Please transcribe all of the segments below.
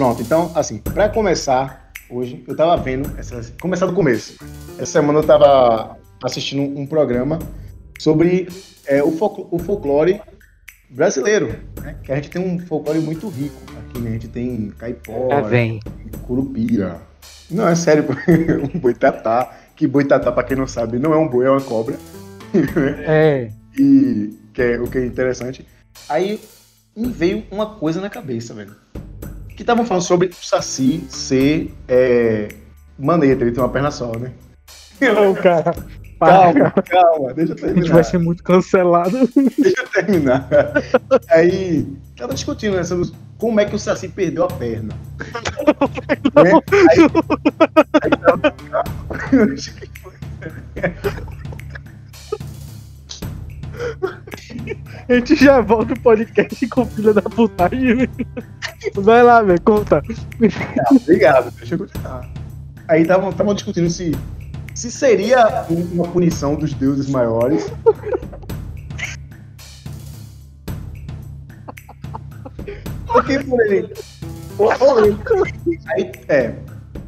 Pronto, então, assim, para começar, hoje, eu tava vendo, essa, começar do começo. Essa semana eu tava assistindo um programa sobre é, o, fol o folclore brasileiro, né? Que a gente tem um folclore muito rico. Aqui, né? A gente tem caipora, curupira. Não, é sério, um boitatá. Que boitatá, pra quem não sabe, não é um boi, é uma cobra. É. E que é o que é interessante. Aí me veio uma coisa na cabeça, velho. Que estavam falando sobre o Saci ser é, maneta, ele tem uma perna só, né? Não, cara. Para, Calma, calma, deixa eu A gente terminar. vai ser muito cancelado. Deixa eu terminar. Aí, tava discutindo né, sobre como é que o Saci perdeu a perna. né? Aí, aí tava... A gente já volta o podcast com filha da putagem. Vai lá, velho, conta. Obrigado, deixa eu continuar. Aí estavam discutindo se, se seria um- uma punição dos deuses maiores. Porque por ele. Aí, é,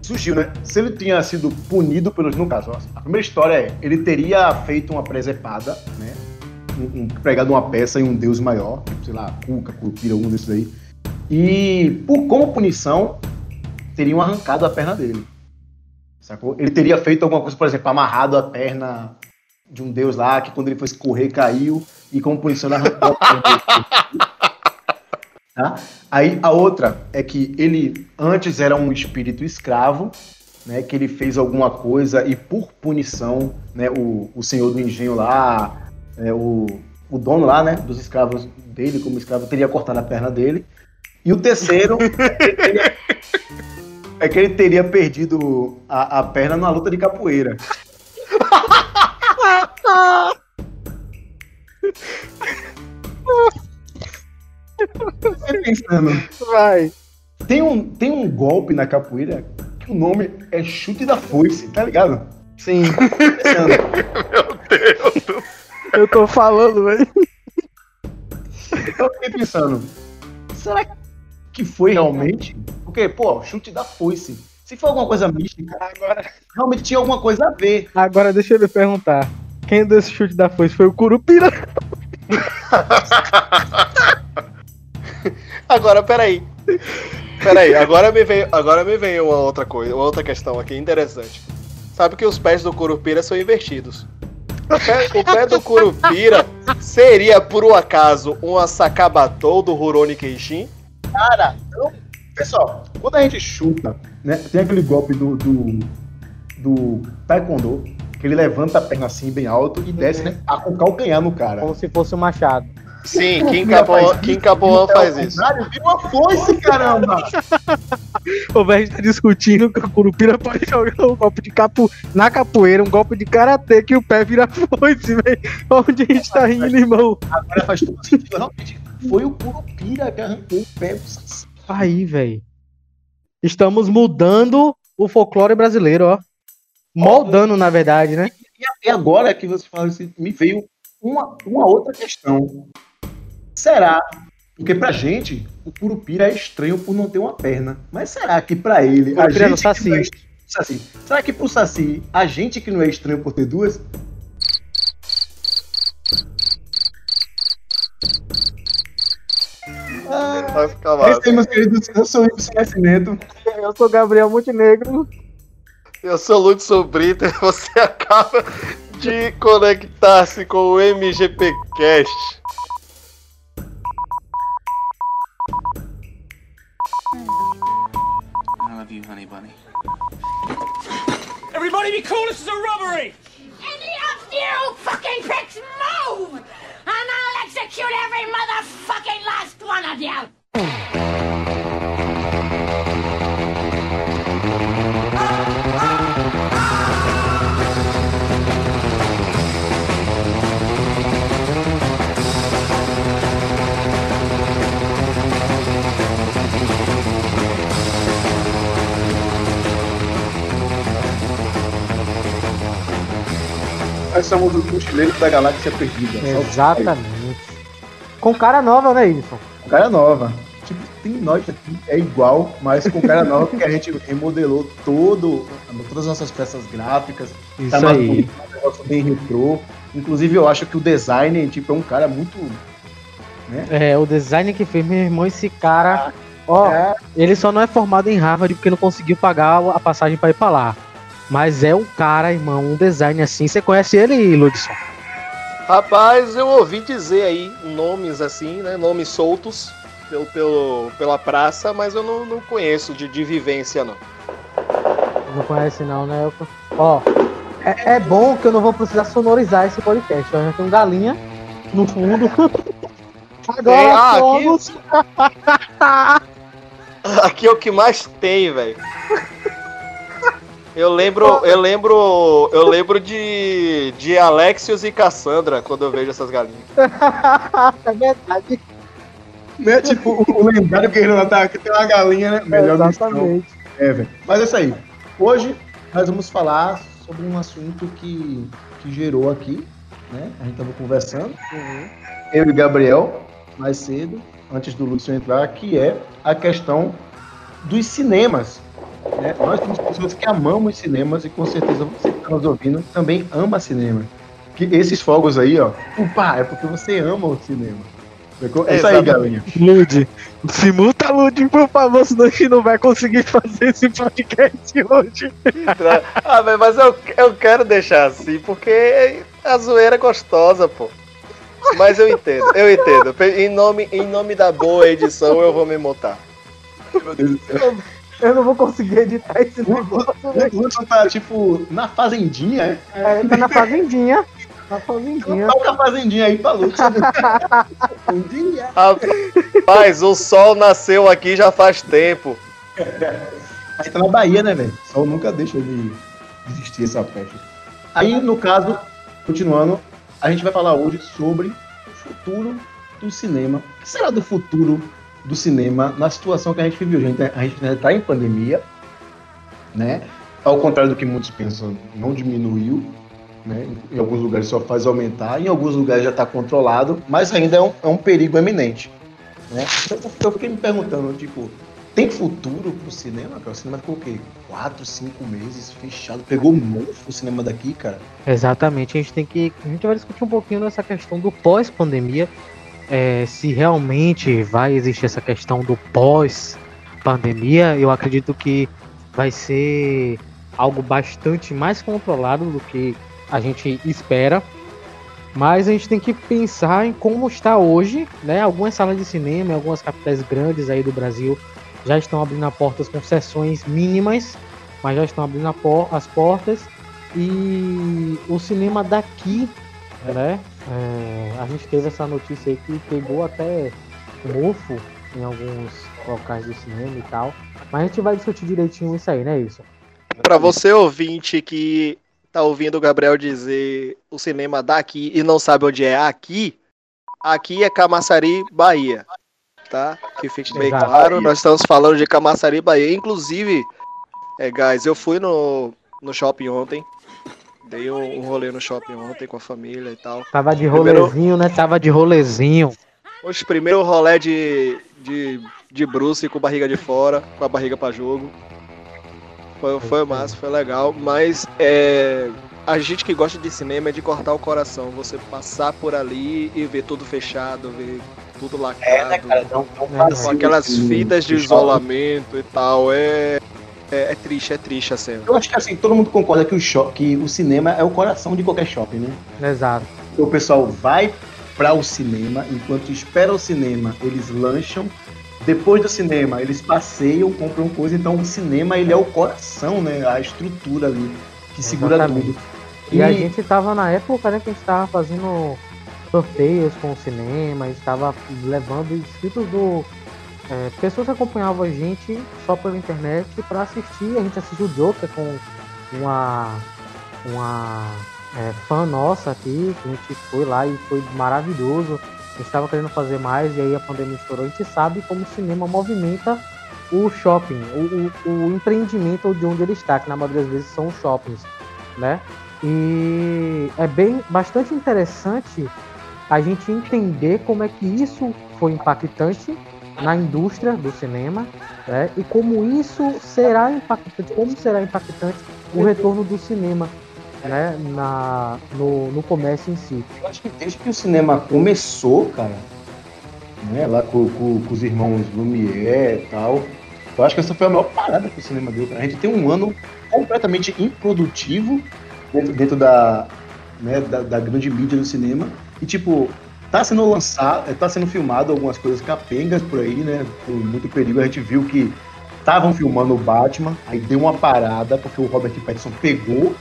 surgiu, né? Se ele tinha sido punido pelos. No caso, a primeira história é: ele teria feito uma presepada, né? Um, pregado uma peça em um deus maior, tipo, sei lá, Cuca, Curupira, algum desses aí. E, por, como punição, teriam arrancado a perna dele. Sacou? Ele teria feito alguma coisa, por exemplo, amarrado a perna de um deus lá, que quando ele foi correr caiu, e como punição ele arrancou a perna. Tá? Aí a outra é que ele antes era um espírito escravo, né, que ele fez alguma coisa e por punição, né, o, o senhor do engenho lá, é, o, o dono lá, né, dos escravos dele, como escravo, teria cortado a perna dele. E o terceiro é que ele teria perdido a, a perna numa luta de capoeira. Pensando, Vai. tem um, tem um golpe na capoeira que o nome é chute da foice, tá ligado? Sim, Pensando, eu tô falando, velho. eu fiquei pensando, será que foi realmente? Porque, pô, chute da foice. Se for alguma coisa mística, Agora, realmente tinha alguma coisa a ver. agora deixa eu lhe perguntar. Quem deu esse chute da foice foi o Curupira? Agora, peraí. Peraí, agora me veio, agora me veio uma outra coisa, uma outra questão aqui interessante. Sabe que os pés do Curupira são invertidos. O pé, o pé do Curupira seria, por um acaso, uma Sakabatou do Rurouni Kenshin? Cara, então, pessoal, quando a gente chuta, né, tem aquele golpe do, do, do Taekwondo, que ele levanta a perna assim bem alto e desce, né, a- com o calcanhar no cara. Como se fosse um machado. Sim, Kim Capoan, Kim Capoan faz isso. Vira uma foice, caramba! O velho tá discutindo que o Curupira pode jogar um golpe de capo na capoeira, um golpe de karatê que o pé vira foice, velho. Onde a gente tá rindo, irmão? Agora faz todo sentido, realmente. Foi o Curupira que arrancou o pé. Aí, velho. Estamos mudando o folclore brasileiro, ó. Moldando, na verdade, né? E agora que você fala isso, me veio uma, uma outra questão. Será? Porque pra gente, o Curupira é estranho por não ter uma perna. Mas será que pra ele, a Curupira é gente que é Saci. est- Saci. Será que pro Saci, a gente que não é estranho por ter duas? Ah, Vai ficar esse massa. aí, meus queridos, eu sou o Ibsen Nascimento. Eu sou Gabriel Montenegro. Eu sou Lúcio Sobrito e você acaba de conectar-se com o MGP somos o mochileiro da galáxia perdida. Exatamente. Com cara nova, né, Edson? Cara nova. Tipo, tem nós aqui, é igual, mas com cara nova, porque a gente remodelou todo, todas as nossas peças gráficas. Isso tá mais aí. bonito, um negócio bem retrô. Inclusive, eu acho que o design, tipo, é um cara muito. É, o design que fez, meu irmão, esse cara. Ó, É, ele só não é formado em Harvard porque não conseguiu pagar a passagem pra ir pra lá. Mas é um cara, irmão, um design assim. Você conhece ele, Ludson? Rapaz, eu ouvi dizer aí nomes assim, né? Nomes soltos pelo, pelo, pela praça, mas eu não, não conheço de, de vivência, não. Não conhece não, né? Eu- Ó, é, é bom que eu não vou precisar sonorizar esse podcast. Eu já tenho galinha no fundo. Agora ah, somos... Aqui é o que mais tem, velho. Eu lembro, eu lembro, eu lembro de, de Alexios e Cassandra quando eu vejo essas galinhas. é verdade. né? Tipo, o, o lendário guerreiro lá tá, que tem uma galinha, né? Melhor missão. Exatamente. É, velho. Mas é isso aí. Hoje nós vamos falar sobre um assunto que, que gerou aqui, né? A gente tava conversando, eu e Gabriel, mais cedo, antes do Lúcio entrar, que é a questão dos cinemas. Né? Nós temos pessoas que amamos cinemas e com certeza você que está nos ouvindo também ama cinema. Que esses fogos aí, ó, opa, é porque você ama o cinema. É isso aí, galinha. Lude, se multa Lude, por favor, senão a gente não vai conseguir fazer esse podcast hoje. Ah, mas eu, eu quero deixar assim, porque a zoeira é gostosa, pô. Mas eu entendo, eu entendo. Em nome, em nome da boa edição, eu vou me montar. Meu Deus do céu. Eu não vou conseguir editar esse negócio. O Hudson tá, tipo, na fazendinha, é? É, ele tá na fazendinha. Na fazendinha. Toca a fazendinha aí pra Hudson. Fazendinha. Rapaz, o sol nasceu aqui já faz tempo. Aí tá na Bahia, né, velho? Sol nunca deixa de existir essa festa. Aí, no caso, continuando, a gente vai falar hoje sobre o futuro do cinema. O que será do futuro do cinema na situação que a gente viveu? A gente, a gente ainda tá em pandemia, né? Ao contrário do que muitos pensam, não diminuiu. Né? Em alguns lugares só faz aumentar, em alguns lugares já está controlado, mas ainda é um, é um perigo eminente. Né? Eu, eu fiquei me perguntando, tipo, tem futuro pro cinema, cara? O cinema ficou o quê? Quatro, cinco meses fechado. Pegou mofo o cinema daqui, cara. Exatamente, a gente tem que. A gente vai discutir um pouquinho nessa questão do pós-pandemia. É, se realmente vai existir essa questão do pós-pandemia, eu acredito que vai ser algo bastante mais controlado do que a gente espera. Mas a gente tem que pensar em como está hoje, né? Algumas salas de cinema, em algumas capitais grandes aí do Brasil já estão abrindo as portas com sessões mínimas, mas já estão abrindo as portas e o cinema daqui, né? é, a gente teve essa notícia aí que pegou até mofo em alguns locais do cinema e tal. Mas a gente vai discutir direitinho isso aí, né, isso? Pra você ouvinte que tá ouvindo o Gabriel dizer o cinema daqui e não sabe onde é aqui, aqui é Camaçari, Bahia. Tá? Que fique bem Exato. claro, nós estamos falando de Camaçari, Bahia. Inclusive, é, guys, eu fui no, no shopping ontem. Dei um, um rolê no shopping ontem com a família e tal. Tava de Primeiro- rolezinho, né? Tava de rolezinho. Hoje, primeiro rolê de, de, de Bruce com barriga de fora, com a barriga pra jogo. Foi, foi massa, foi legal, mas é, a gente que gosta de cinema é de cortar o coração. Você passar por ali e ver tudo fechado, ver tudo lacrado, É, né, cara? Não, não É, com aquelas isso, fitas de isolamento e tal. É, é, é triste, é triste a cena. Eu acho que assim, todo mundo concorda que o, shop, que o cinema é o coração de qualquer shopping, né? Exato. O pessoal vai para o cinema, enquanto espera o cinema, eles lancham. Depois do cinema, eles passeiam, compram coisa. Então, o cinema ele é o coração, né? A estrutura ali que segura Exatamente. tudo. E a gente tava na época, né, que a gente tava fazendo sorteios com o cinema, a gente tava levando inscritos do. É, pessoas acompanhavam a gente só pela internet pra assistir. A gente assistiu o Joker com uma, uma é, fã nossa aqui, que a gente foi lá e foi maravilhoso. A gente tava querendo fazer mais e aí a pandemia estourou. A gente sabe como o cinema movimenta o shopping, o, o, o empreendimento de onde ele está, que na maioria das vezes são os shoppings, né? E é bem bastante interessante a gente entender como é que isso foi impactante na indústria do cinema né? e como isso será impactante, como será impactante o retorno do cinema né? Na, no, no comércio em si. Eu acho que desde que o cinema começou, cara, né, lá com, com, com os irmãos Lumière e tal, eu acho que essa foi a maior parada que o cinema deu. A gente tem um ano completamente improdutivo dentro, dentro da, né, da, da, grande mídia do cinema. E, tipo, tá sendo lançado, tá sendo filmado algumas coisas capengas por aí, né? Com muito perigo. A gente viu que estavam filmando o Batman, aí deu uma parada, porque o Robert Pattinson pegou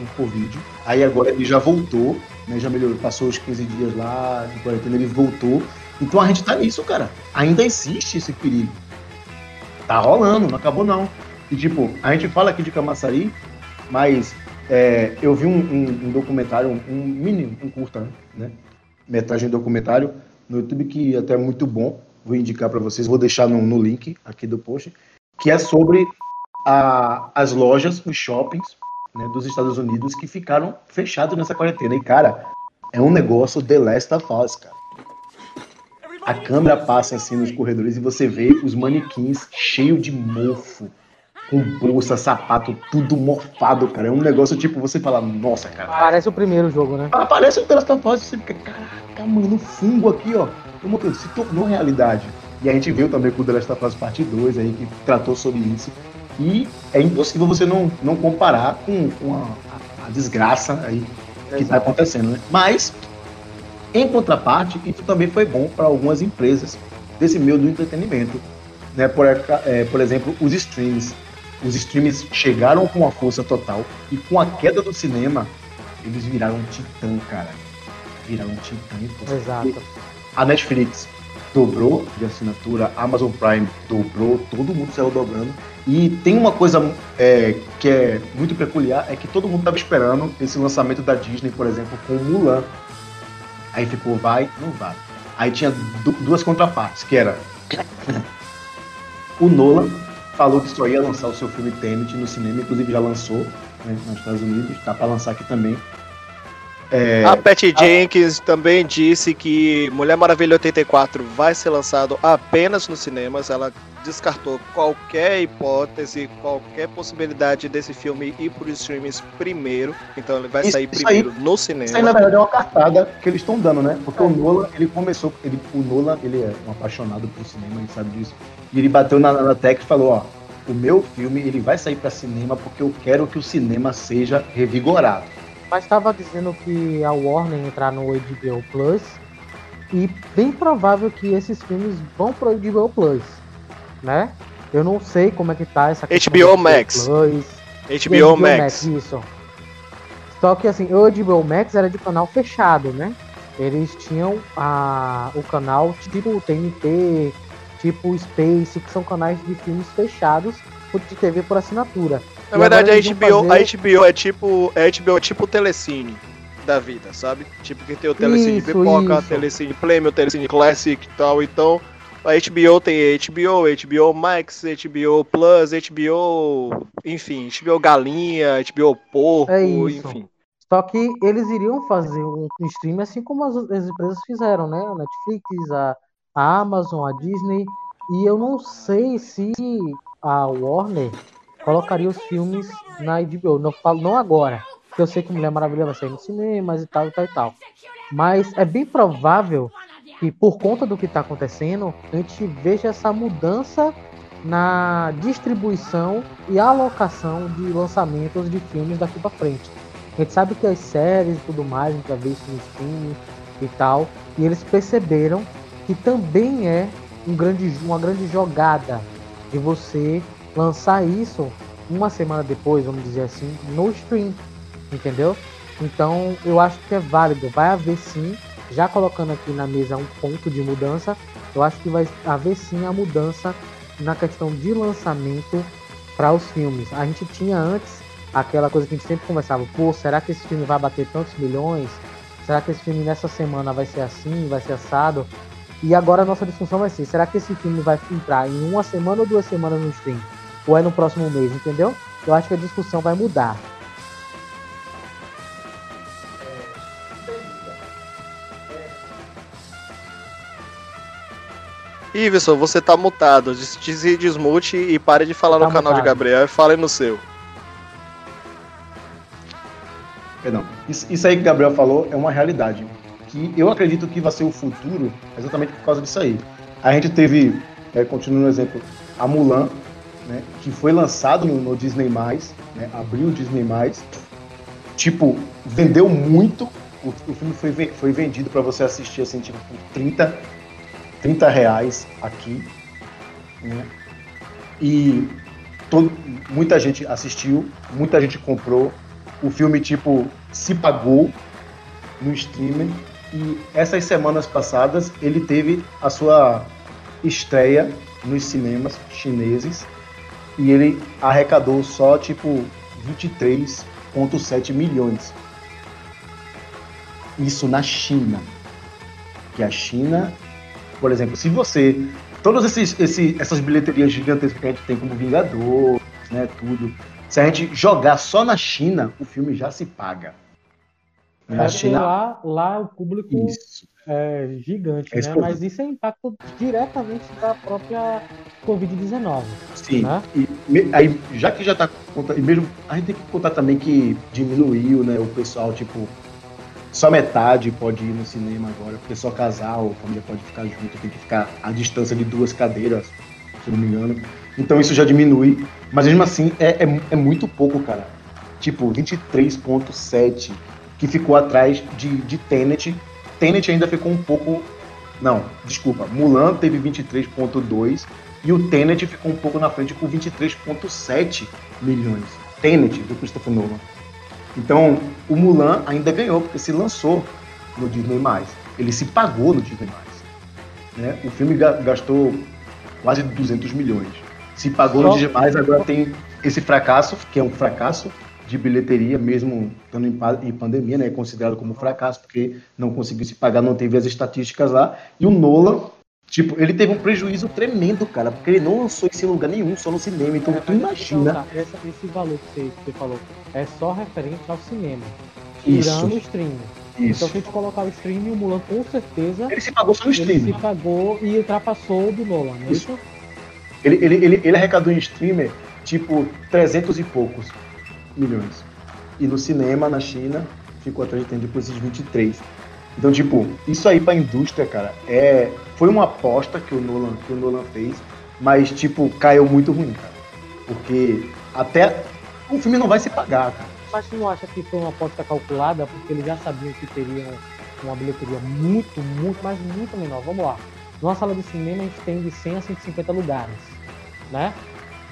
o Covid. Aí agora ele já voltou, né? Já melhorou, passou os 15 dias lá de quarentena, ele voltou. Então a gente tá nisso, cara. Ainda existe esse perigo. Tá rolando, não acabou não. E tipo, a gente fala aqui de Camaçari, mas é, eu vi um, um, um documentário, um, um, mini, um curta, né? Metragem documentário no YouTube que até é muito bom. Vou indicar para vocês, vou deixar no, no, link aqui do post, que é sobre a, as lojas, os shoppings né, dos Estados Unidos que ficaram fechados nessa quarentena. E cara, é um negócio The Last of Us, cara. A câmera passa assim nos corredores e você vê os manequins cheios de mofo com bolsa, sapato, tudo mofado, cara. É um negócio tipo, você fala, nossa, cara. Parece o primeiro jogo, né? Ah, parece o The Last of Us, você fica, caraca, mano, fungo aqui, ó. Se tornou realidade. E a gente viu também com o The Last of Us Parte 2 aí, que tratou sobre isso. E é impossível você não, não comparar com, com a, a, desgraça aí que está acontecendo, né? Mas, em contraparte, isso também foi bom para algumas empresas desse meio do entretenimento. Né? Por, é, por exemplo, os streams os streams chegaram com uma força total e com a queda do cinema, eles viraram um titã, cara. Viraram um titã. Exato. A Netflix dobrou de assinatura, a Amazon Prime dobrou, todo mundo saiu dobrando. E tem uma coisa é, que é muito peculiar, é que todo mundo estava esperando esse lançamento da Disney, por exemplo, com Mulan. Aí ficou, vai, não vai. Aí tinha duas contrapartes, que era o Nolan falou que só ia lançar o seu filme Tenet no cinema, inclusive já lançou né, nos Estados Unidos, tá para lançar aqui também. É, a Patty a... Jenkins também disse que Mulher Maravilha 84 vai ser lançado apenas nos cinemas. Ela descartou qualquer hipótese, qualquer possibilidade desse filme ir para os streams primeiro. Então ele vai isso, sair isso primeiro aí, no cinema. Isso aí, na verdade, é uma cartada que eles estão dando, né? Porque é. o Nolan, ele começou. Ele, o Nolan, ele é um apaixonado por cinema, gente sabe disso. E ele bateu na, na tech e falou: ó, o meu filme ele vai sair para cinema porque eu quero que o cinema seja revigorado. Mas estava dizendo que a Warner entrar no HBO Plus e bem provável que esses filmes vão para o HBO Plus, né? Eu não sei como é que tá essa HBO Max. Plus, HBO, HBO Max. Max. Isso. Só que assim, o HBO Max era de canal fechado, né? Eles tinham a, o canal tipo TNT, tipo Space, que são canais de filmes fechados de TV por assinatura. Na verdade, a HBO, fazer... a HBO é tipo. A HBO é tipo o Telecine da vida, sabe? Tipo que tem o Telecine isso, Pipoca, isso. Telecine Premium, Telecine Classic e tal. Então, a HBO tem HBO, HBO Max, HBO Plus, HBO. Enfim, HBO Galinha, HBO Porco, é enfim. Só que eles iriam fazer um stream assim como as, as empresas fizeram, né? A Netflix, a, a Amazon, a Disney. E eu não sei se a Warner colocaria os filmes na HBO. Não falo não agora, porque eu sei que Mulher Maravilha vai sair no cinemas e tal e tal e tal. Mas é bem provável que por conta do que está acontecendo, a gente veja essa mudança na distribuição e alocação de lançamentos de filmes daqui para frente. A gente sabe que as séries e tudo mais, a gente vai ver isso no streaming e tal, e eles perceberam que também é um grande, uma grande jogada de você lançar isso uma semana depois, vamos dizer assim, no stream, entendeu? Então eu acho que é válido, vai haver sim, já colocando aqui na mesa um ponto de mudança, eu acho que vai haver sim a mudança na questão de lançamento para os filmes. A gente tinha antes aquela coisa que a gente sempre conversava, pô, será que esse filme vai bater tantos milhões? Será que esse filme nessa semana vai ser assim, vai ser assado? E agora a nossa discussão vai ser: será que esse filme vai entrar em uma semana ou duas semanas no stream? Ou é no próximo mês, entendeu? Eu acho que a discussão vai mudar. Iverson, você tá mutado. Des- des- Desmute e pare de falar Tá no canal de mutado. Gabriel e fale no seu. Perdão. Isso, isso aí que o Gabriel falou é uma realidade. Que eu acredito que vai ser o futuro exatamente por causa disso aí. A gente teve, é, continuando no exemplo, a Mulan, né, que foi lançado no, no Disney+, né, abriu o Disney+, tipo, vendeu muito, o, o filme foi, foi vendido para você assistir, assim, tipo, por 30, 30 reais aqui, né, e todo, muita gente assistiu, muita gente comprou, o filme, tipo, se pagou no streaming. E essas semanas passadas ele teve a sua estreia nos cinemas chineses. E ele arrecadou só, tipo, 23,7 milhões. Isso na China. Que a China, por exemplo, se você. Todas esses, esse- essas bilheterias gigantescas que a gente tem como Vingador, né, tudo. Se a gente jogar só na China, o filme já se paga. É Na porque China. lá, lá o público Isso. é gigante, É né? Mas isso é impacto diretamente da própria Covid-19, Sim. né? E aí, já que já tá conta- e mesmo a gente tem que contar também que diminuiu, né, o pessoal, tipo, só metade pode ir no cinema agora, porque só casal, família pode ficar junto, tem que ficar à distância de duas cadeiras, se não me engano. Então isso já diminui, mas mesmo assim é, é, é muito pouco, cara. Tipo, 23.7, que ficou atrás de, de Tenet. Tenet ainda ficou um pouco. Não, desculpa. Mulan teve 23.2 e o Tenet ficou um pouco na frente com 23,7 milhões. Tenet, do Christopher Nolan. Então, o Mulan ainda ganhou, porque se lançou no Disney+. Ele se pagou no Disney+. Né? O filme ga- gastou quase 200 milhões. Se pagou no Só- Disney+, agora tem esse fracasso, que é um fracasso de bilheteria, mesmo estando em pandemia, né? É considerado como fracasso, porque não conseguiu se pagar, não teve as estatísticas lá. E o Nolan, Tipo, ele teve um prejuízo tremendo, cara, porque ele não lançou isso em lugar nenhum, só no cinema. Então, tu imagina. Então, essa- esse valor que você, que você falou é só referente ao cinema. Isso. Tirando o streaming. Então, Isso. se a gente colocar o streaming, o Mulan com certeza Ele se pagou só no ele streaming. se pagou e ultrapassou o do Nolan, não é Isso. Ele, ele, ele, ele arrecadou em streamer, tipo, 300 e poucos milhões. E no cinema, na China, ficou atrás de esses 23. Então, tipo, isso aí pra indústria, cara, é, foi uma aposta que o Nolan, que o Nolan fez, mas, tipo, caiu muito ruim, cara. Porque até o filme não vai se pagar, cara. Mas tu não acha que foi uma aposta calculada porque eles já sabiam que teriam uma bilheteria muito, muito, mas muito menor? Vamos lá. Numa sala de cinema a gente tem de 100 a 150 lugares, né?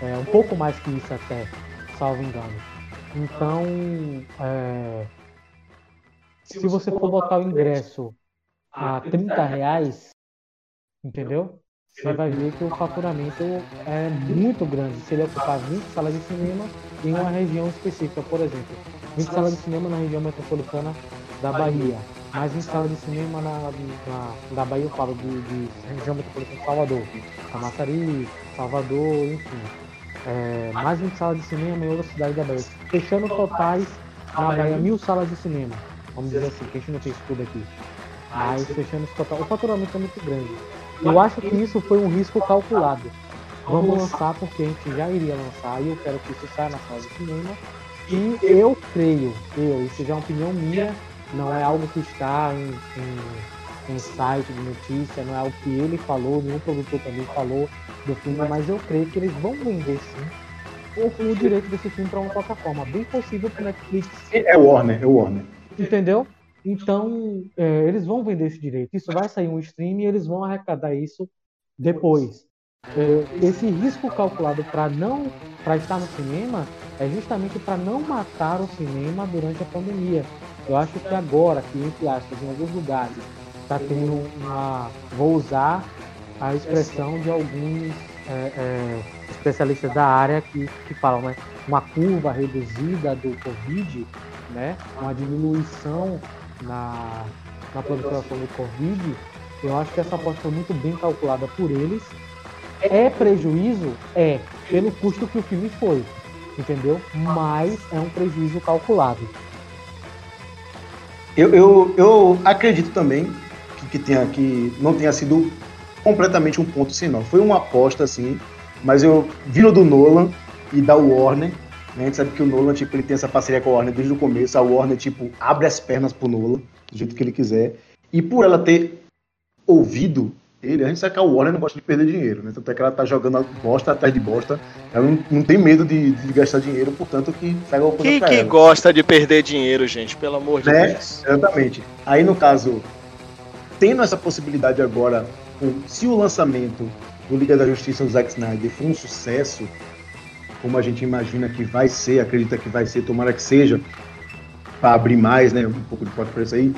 É um pouco mais que isso até, salvo engano. Então, é, se você for botar o ingresso a 30 reais, entendeu? Você vai ver que o faturamento é muito grande. Se ele ocupar 20 salas de cinema em uma região específica, por exemplo, 20 salas de cinema na região metropolitana da Bahia, mais 20 salas de cinema na, na- Bahia, eu falo de, de região metropolitana de Salvador, Camaçari, Salvador, enfim. É, mais 20 salas de cinema em outra cidade da Bahia. Fechando totais na Bahia, mil salas de cinema. Vamos dizer assim, que a gente não tem tudo aqui. Mas fechando esse total, o faturamento é muito grande. Eu acho que isso foi um risco calculado. Vamos lançar porque a gente já iria lançar e eu quero que isso saia na sala de cinema. E eu creio, eu, isso já é uma opinião minha, não é algo que está em, em, em site de notícia, não é algo que ele falou, nenhum produtor também falou do filme, mas eu creio que eles vão vender sim o, o direito desse filme para uma plataforma. Bem possível para Netflix É o Warner, é o Warner. Entendeu? Então, é, eles vão vender esse direito. Isso vai sair um stream e eles vão arrecadar isso depois. É, esse risco calculado para não para estar no cinema é justamente para não matar o cinema durante a pandemia. Eu acho que agora, que entre aspas, em alguns lugares, está tendo uma. Vou usar a expressão de alguns é, é, especialistas da área que, que falam, né? Uma curva reduzida do Covid, né? Uma diminuição na, na proliferação do Covid. Eu acho que essa aposta foi muito bem calculada por eles. É prejuízo? É, pelo custo que o filme foi, entendeu? Mas é um prejuízo calculado. Eu, eu, eu acredito também que, que, tenha, que não tenha sido completamente um ponto sem nó. Foi uma aposta, assim, mas eu vindo do Nolan e da Warner, a gente sabe que o Nolan, tipo, ele tem essa parceria com a Warner desde o começo, a Warner, tipo, abre as pernas pro Nolan, do jeito que ele quiser, e por ela ter ouvido ele, a gente sabe que a Warner não gosta de perder dinheiro, né? Tanto é que ela tá jogando bosta atrás de bosta. Ela não, não tem medo de, de gastar dinheiro, portanto que pega alguma coisa Quem pra que ela. gosta de perder dinheiro, gente? Pelo amor de Né? Deus. Exatamente. Aí, no caso, tendo essa possibilidade agora, se o lançamento do Liga da Justiça do Zack Snyder for um sucesso, como a gente imagina que vai ser, acredita que vai ser, tomara que seja, para abrir mais, né, um pouco de porta para isso aí,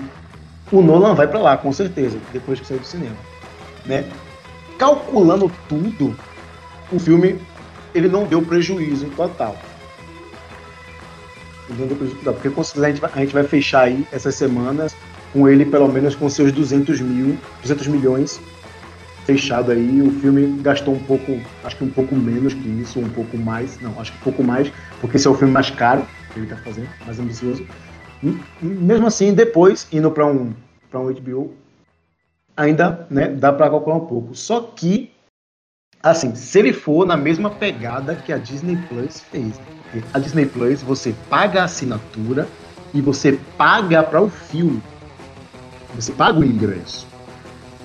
o Nolan vai para lá, com certeza, depois que sair do cinema. Né? Calculando tudo, o filme ele não deu prejuízo total. Ele não deu prejuízo total, porque a gente, vai, a gente vai fechar aí essas semanas com ele pelo menos com seus 200 mil, 200 milhões fechado aí. O filme gastou um pouco, acho que um pouco menos que isso, um pouco mais, não, acho que um pouco mais, porque esse é o filme mais caro que ele tá fazendo, mais ambicioso. Mesmo assim, depois, indo para um, um HBO, ainda né, dá para calcular um pouco. Só que, assim, se ele for na mesma pegada que a Disney Plus fez, porque a Disney Plus você paga a assinatura e você paga para o filme. Você paga o ingresso.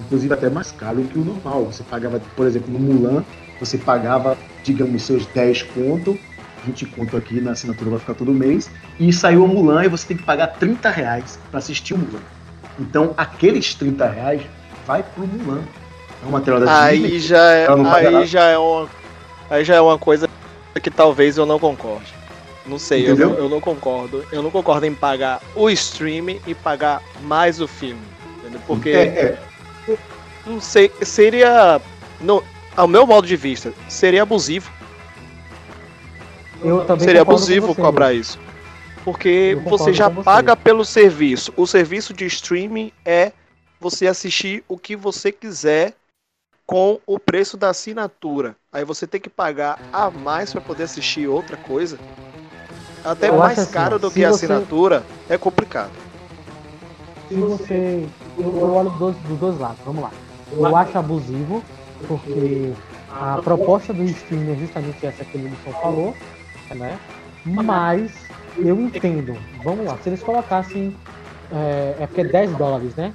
Inclusive até mais caro que o normal. Você pagava, por exemplo, no Mulan, você pagava, digamos, seus 10 conto, 20 conto aqui na assinatura vai ficar todo mês, e saiu o Mulan e você tem que pagar 30 reais para assistir o Mulan. Então aqueles 30 reais vai pro Mulan. É um material da Aí Disney. já é, aí já é uma, aí já é uma coisa que talvez eu não concorde. Não sei, eu não, eu não concordo. Eu não concordo em pagar o stream e pagar mais o filme. Entendeu? Porque É, é. Não sei, seria no, ao meu modo de vista, seria abusivo. Eu também seria com abusivo você, cobrar isso. Porque você já com você. paga pelo serviço. O serviço de streaming é você assistir o que você quiser com o preço da assinatura. Aí você tem que pagar a mais para poder assistir outra coisa. Até Eu mais assim, caro do que a você- assinatura é complicado. se você. Eu, eu olho dos dois, dos dois lados, vamos lá. Eu acho abusivo, porque a proposta do streaming é justamente essa que o Wilson falou, né? Mas eu entendo. Vamos lá, se eles colocassem. É, é porque é 10 dólares, né?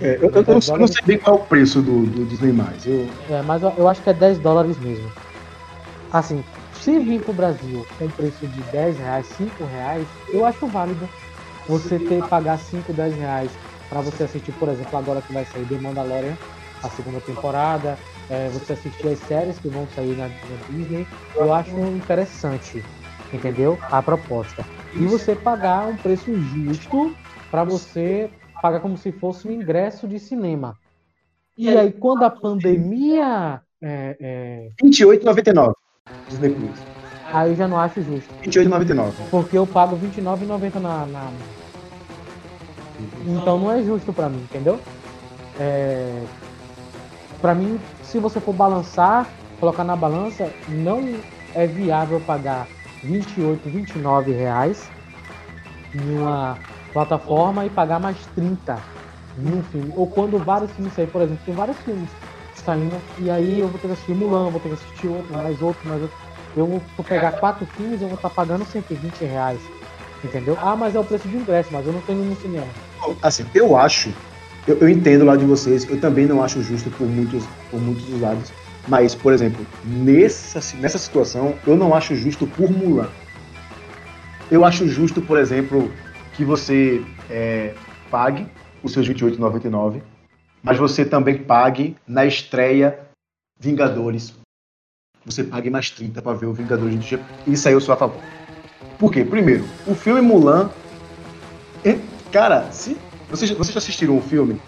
É, eu, eu não, não sei bem qual é o preço do, do Disney+. Eu, É, mas eu, eu acho que é 10 dólares mesmo. Assim, se vir pro Brasil com preço de 10 reais, 5 reais, eu acho válido você ter pagar 5, 10 reais para você assistir, por exemplo, agora que vai sair The Mandalorian, a segunda temporada, é, você assistir as séries que vão sair na, na Disney, eu acho interessante, entendeu? A proposta. E você pagar um preço justo para você pagar como se fosse um ingresso de cinema. E aí, quando a pandemia. É, é, R$28,99. Disney Plus. aí eu já não acho justo. R$28,99. Porque eu pago R$29,90 na, na. Então não é justo pra mim, entendeu? É... Pra mim, se você for balançar, colocar na balança, não é viável pagar 28, 29 reais em uma plataforma e pagar mais 30 em um filme. Ou quando vários filmes saem, por exemplo, tem vários filmes saindo, e aí eu vou ter que assistir Mulan, vou ter que assistir outro, mais outro, mais outro. Eu vou pegar quatro filmes, eu vou estar pagando 120 reais. Entendeu? Ah, mas é o preço de ingresso, mas eu não tenho no cinema. Assim, eu acho, eu, eu entendo lá de vocês, eu também não acho justo por muitos, por muitos dos lados. Mas, por exemplo, nessa, nessa situação, eu não acho justo por Mulan. Eu acho justo, por exemplo, que você é, pague os seus R$ 28,99, mas você também pague na estreia Vingadores. Você pague mais 30 para ver o Vingadores. Isso aí eu sou a favor. Por quê? Primeiro, o filme Mulan. Cara, se vocês, vocês já assistiram o filme?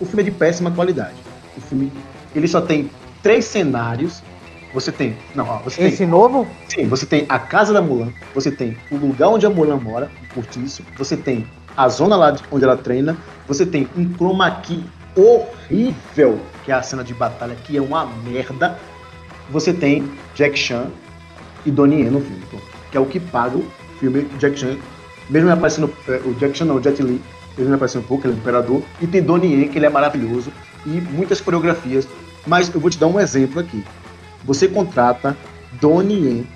O filme é de péssima qualidade. O filme ele só tem três cenários. Você tem, não, ó, você tem Esse novo? Sim, você tem a casa da Mulan, você tem o lugar onde a Mulan mora, o cortiço, você tem a zona lá de- onde ela treina, você tem um chroma key horrível, que é a cena de batalha, que é uma merda. Você tem Jack Chan e Donnie Yen no filme, que é o que paga o filme Jack Chan. Mesmo aparecendo é, o Jack Chan, não, o Jet Li, ele aparece um pouco, ele é o imperador. E tem Donnie Yen, que ele é maravilhoso. E muitas coreografias. Mas eu vou te dar um exemplo aqui. Você contrata Donnie Yen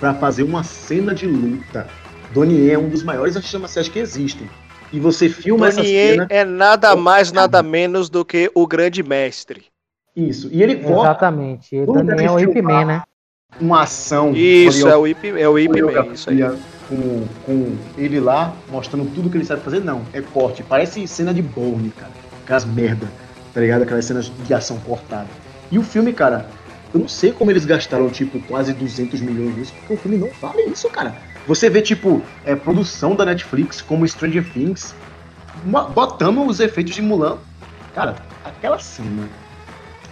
para fazer uma cena de luta. Donnie Yen é um dos maiores artistas marciais que existem. E você filma essa Donnie Yen cena. é nada mais, nada menos do que o grande mestre. Isso. E ele corta Exatamente. Ele Como também é o Ip Man, né? Uma ação. Isso, é o Ip, é o Ip Man, isso aí. com, com ele lá mostrando tudo que ele sabe fazer. Não, é corte. Parece cena de Bourne, cara. Aquelas merda, tá ligado? Aquelas cenas de ação cortada. E o filme, cara, eu não sei como eles gastaram, tipo, quase 200 milhões nisso, porque o filme não vale isso, cara. Você vê, tipo, é, produção da Netflix, como Stranger Things, botando os efeitos de Mulan. Cara, aquela cena.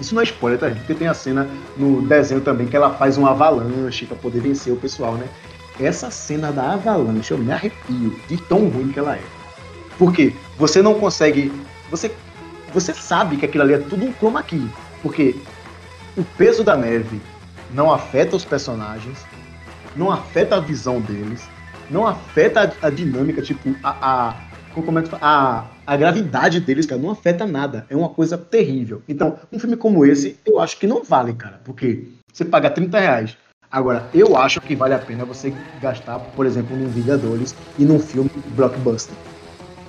Isso não é spoiler, tá? Porque tem a cena no desenho também que ela faz um avalanche pra poder vencer o pessoal, né? Essa cena da avalanche, eu me arrepio de tão ruim que ela é. Porque você não consegue. Você, você sabe que aquilo ali é tudo um chroma key. Porque o peso da neve não afeta os personagens, não afeta a visão deles, não afeta a, a dinâmica, tipo, a, a, como é que fala? a, a gravidade deles, cara, não afeta nada. É uma coisa terrível. Então, um filme como esse, eu acho que não vale, cara, porque você paga 30 reais. Agora, eu acho que vale a pena você gastar, por exemplo, num Vingadores e num filme blockbuster.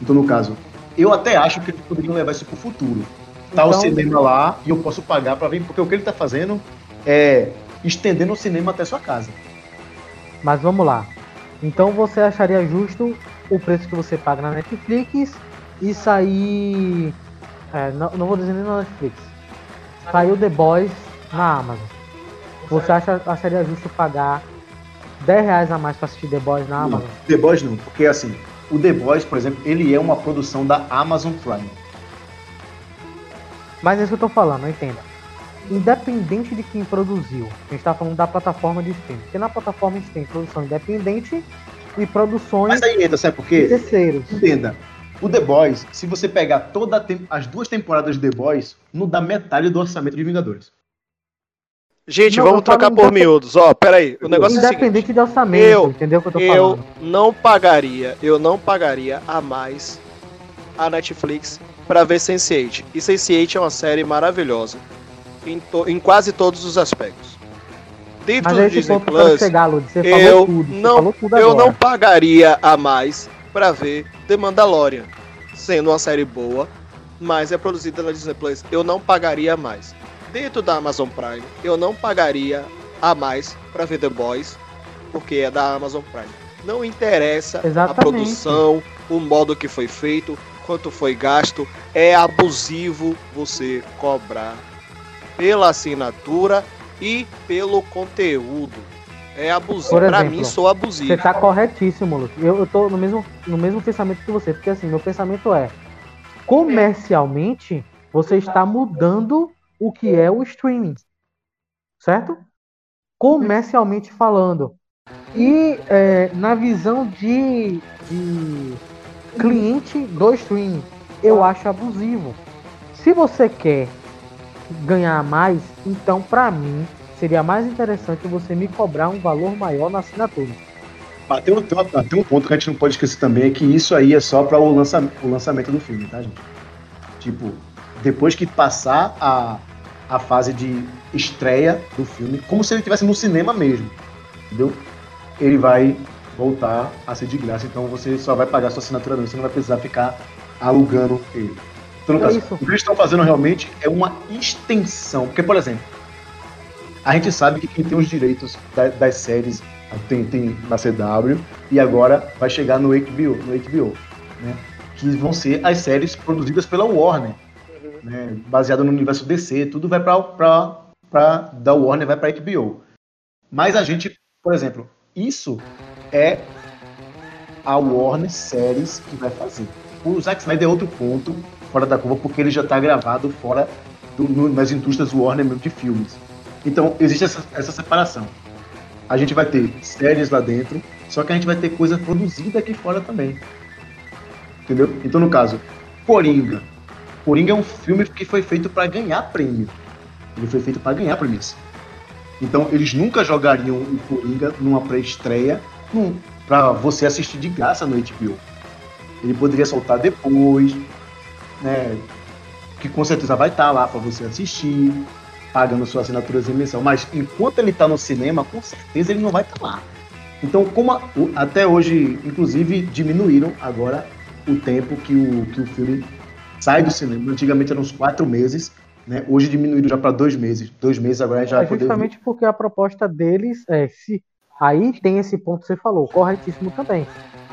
Então, no caso, eu até acho que eles poderiam levar isso pro futuro. Tá o Então- cinema lá e eu posso pagar pra ver, porque o que ele tá fazendo é estendendo o cinema até sua casa. Mas vamos lá. Então você acharia justo o preço que você paga na Netflix e sair. é, não, não vou dizer nem na Netflix. Saiu The Boys na Amazon. Você acha, acharia justo pagar 10 reais a mais pra assistir The Boys na Não, Amazon? The Boys não, porque assim, o The Boys, por exemplo, ele é uma produção da Amazon Prime. Mas é isso que eu tô falando, entenda. Independente de quem produziu, a gente tá falando da plataforma de streaming. Porque na plataforma a gente tem produção independente e produções Mas aí entra, sabe por quê? terceiros. Entenda. O The Boys, se você pegar toda as duas temporadas de The Boys, não dá metade do orçamento de Vingadores. Gente, Não, vamos eu trocar por miúdos. Ó, peraí. O negócio é o seguinte. Independente de orçamento, Eu- entendeu o que eu tô Eu falando? não pagaria, eu não pagaria a mais a Netflix pra ver Sense8. E Sense8 é uma série maravilhosa em, to- em quase todos os aspectos. Dentro Mas do é Disney eu Plus, chegar, Lud. Você eu falou tudo. Você não- falou tudo eu não pagaria a mais pra ver The Mandalorian, sendo uma série boa, mas é produzida na Disney Plus. Eu não pagaria a mais. Dentro da Amazon Prime, eu não pagaria a mais pra ver The Boys, porque é da Amazon Prime. Não interessa a Exatamente. produção, o modo que foi feito, quanto foi gasto. É abusivo você cobrar pela assinatura e pelo conteúdo. É abusivo. Por Pra exemplo, mim, sou abusivo. Você tá corretíssimo, Lud. Eu, eu tô no mesmo, no mesmo pensamento que você. Porque assim, meu pensamento é: comercialmente, você está mudando o que é o streaming. Certo? Comercialmente falando. E é, na visão de, de cliente do streaming, eu acho abusivo. Se você quer ganhar mais, então pra mim seria mais interessante você me cobrar um valor maior na assinatura. Ah, tem, um, tem, um ponto que a gente não pode esquecer também, é que isso aí é só para o, lança, o lançamento do filme, tá, gente? Tipo, depois que passar a, a fase de estreia do filme, como se ele estivesse no cinema mesmo, entendeu? Ele vai voltar a ser de graça, então você só vai pagar sua assinatura mesmo, você não vai precisar ficar alugando ele. Então, no É caso, isso. o que eles estão fazendo realmente é uma extensão, porque, por exemplo, a gente sabe que quem tem os direitos da- das séries tem, tem na CW e agora vai chegar no HBO, no HBO, né? Que vão ser as séries produzidas pela Warner, né? Baseado no universo DC, tudo vai para da Warner vai para HBO. Mas a gente, por exemplo, isso é a Warner Séries que vai fazer. O Zack Snyder é outro ponto fora da curva porque ele já está gravado fora do- no- nas indústrias Warner mesmo de filmes. Então existe essa, essa separação. A gente vai ter séries lá dentro, só que a gente vai ter coisa produzida aqui fora também. Entendeu? Então, no caso, Coringa. Coringa é um filme que foi feito para ganhar prêmio. Ele foi feito para ganhar premiação. Então, eles nunca jogariam o Coringa numa pré-estreia num- pra você assistir de graça no HBO. Ele poderia soltar depois, né? Que com certeza vai estar lá para você assistir, pagando sua assinatura de emissão. Mas enquanto ele está no cinema, com certeza ele não vai estar lá. Então, como a, até hoje, inclusive, diminuíram agora o tempo que o, que o filme sai do cinema. Antigamente eram uns quatro meses, né? Hoje diminuíram já para dois meses. Dois meses agora já É poder. justamente porque a proposta deles é se aí tem esse ponto que você falou, corretíssimo também.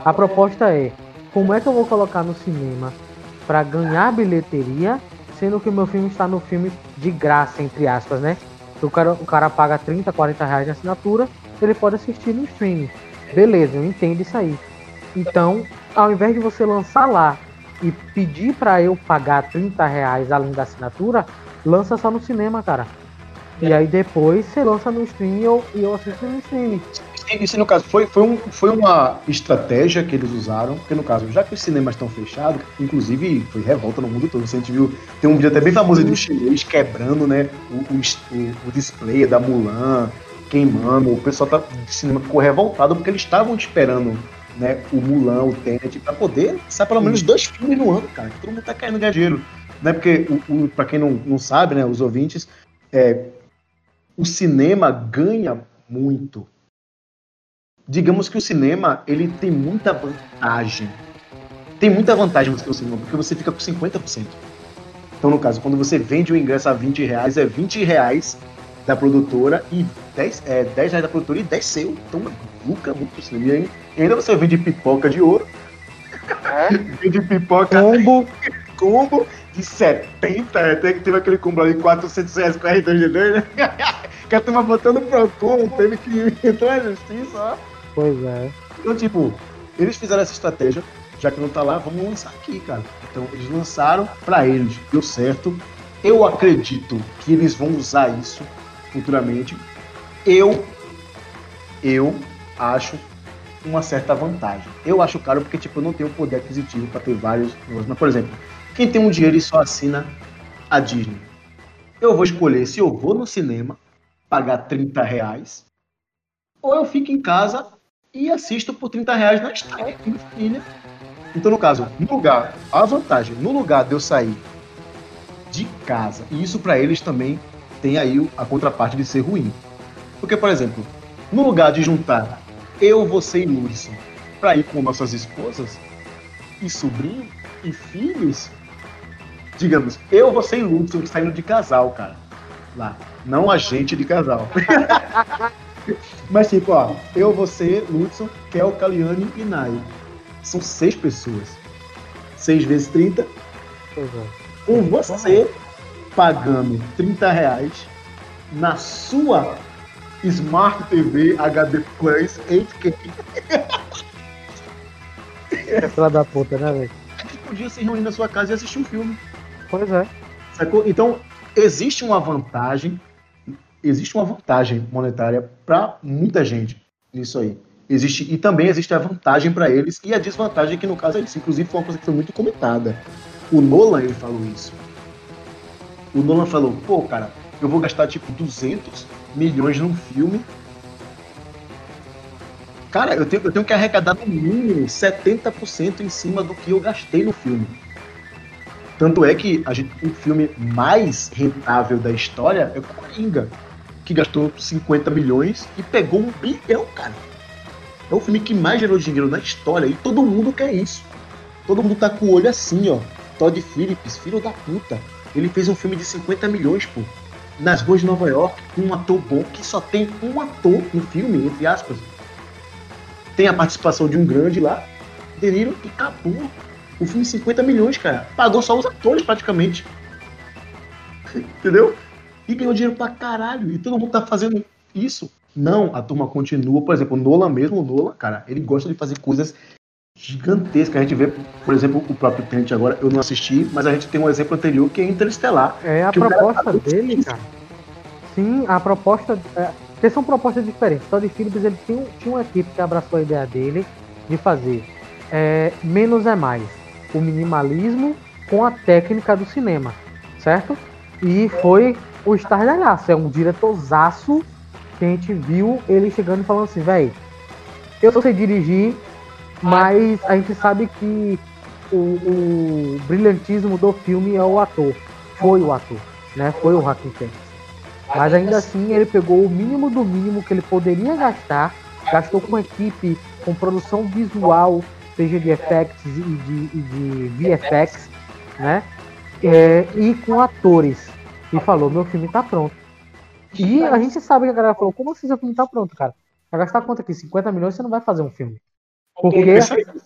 A proposta é como é que eu vou colocar no cinema para ganhar bilheteria, sendo que o meu filme está no filme de graça, entre aspas, né? O cara, o cara paga 30, 40 reais de assinatura, ele pode assistir no streaming. Beleza, eu entendo isso aí. Então, ao invés de você lançar lá e pedir para eu pagar 30 reais além da assinatura, lança só no cinema, cara. E aí depois você lança no streaming e eu, eu assisto no streaming. Isso, no caso, foi, foi, um, foi uma estratégia que eles usaram, porque no caso, já que os cinemas estão fechados, inclusive foi revolta no mundo todo. Você viu, tem um vídeo até bem famoso aí do chinês quebrando, né, o, o, o- display da Mulan, queimando, o pessoal tá, do cinema ficou revoltado porque eles estavam esperando, né, o Mulan, o Tenet, pra poder sair pelo menos dois filmes no ano, cara, que todo mundo tá caindo ganhar. Né, porque, o, o, pra quem não, não sabe, né, os ouvintes, é, o cinema ganha muito digamos que o cinema ele tem muita vantagem. Tem muita vantagem você ter o cinema, porque você fica com 50%. Então, no caso, quando você vende o ingresso a 20 reais, é 20 reais da produtora e 10, é, 10 reais da produtora e 10 seu. Então, lucra muito o cinema. E aí, ainda você vende pipoca de ouro, vende pipoca Combo, combo de 70, até que teve aquele combo ali, 400 reais com R2D2, né? que a turma botando Procon, teve que entrar na justiça, ó. Pois é. Então, tipo, eles fizeram essa estratégia, já que não tá lá, vamos lançar aqui, cara. Então, eles lançaram pra eles, deu certo. Eu acredito que eles vão usar isso futuramente. Eu, eu acho uma certa vantagem. Eu acho caro porque, tipo, eu não tenho poder aquisitivo pra ter vários. Mas, por exemplo, quem tem um dinheiro e só assina a Disney, eu vou escolher se eu vou no cinema pagar 30 reais ou eu fico em casa e assisto por 30 reais na estreia minha família. Então, no caso, no lugar, a vantagem, no lugar de eu sair de casa, e isso para eles também tem aí a contraparte de ser ruim. Porque, por exemplo, no lugar de juntar eu, você e Lúcio para ir com nossas esposas e sobrinho e filhos, digamos, eu, você e Lúcio saindo de casal, cara, lá, não a gente de casal. Mas tipo, ó, eu, você, Lutson, Kel, Caliane e Nai. São seis pessoas. Seis vezes 30. Pois é. Com você pagando 30 reais na sua Smart TV HD Plus 8K. É filha da puta, né, velho? A gente podia se reunir na sua casa e assistir um filme. Pois é. Sacou? Então, existe uma vantagem, existe uma vantagem monetária para muita gente nisso aí. Existe, e também existe a vantagem para eles e a desvantagem que no caso é isso. Inclusive foi uma coisa que foi muito comentada. O Nolan ele falou isso. O Nolan falou, pô, cara, eu vou gastar tipo 200 milhões num filme. Cara, eu tenho, eu tenho que arrecadar no mínimo 70% em cima do que eu gastei no filme. Tanto é que a gente, o filme mais rentável da história é o Coringa, que gastou 50 milhões e pegou um bilhão, cara. É o filme que mais gerou dinheiro na história e todo mundo quer isso. Todo mundo tá com o olho assim, ó. Todd Phillips, filho da puta. Ele fez um filme de 50 milhões, pô. Nas ruas de Nova York, com um ator bom que só tem um ator no filme, entre aspas. Tem a participação de um grande lá, De Niro, e acabou. O filme 50 milhões, cara. Pagou só os atores praticamente. Entendeu? E ganhou dinheiro pra caralho. E todo mundo tá fazendo isso. Não, a turma continua. Por exemplo, o Nolan mesmo, o Nolan, cara, ele gosta de fazer coisas gigantescas. A gente vê, por exemplo, o próprio Tenet agora, eu não assisti, mas a gente tem um exemplo anterior que é Interestelar. É a cara proposta tá- dele, cara. Sim, a proposta. É, porque são propostas diferentes. Todd Phillips ele tinha, tinha uma equipe que abraçou a ideia dele de fazer é, menos é mais. O minimalismo com a técnica do cinema, certo? E foi o estardalhaço. É um diretorzaço que a gente viu ele chegando e falando assim, véi, eu sei dirigir, mas a gente sabe que o, o brilhantismo do filme é o ator. Foi o ator, né? Foi o Joaquin Phoenix. Mas ainda assim ele pegou o mínimo do mínimo que ele poderia gastar, gastou com equipe, com produção visual, seja de effects e de, e de VFX, né? É, e com atores. E falou, meu filme tá pronto. E a gente sabe que a galera falou, como assim seu filme tá pronto, cara? Vai gastar quanto aqui? 50 milhões você não vai fazer um filme. Porque,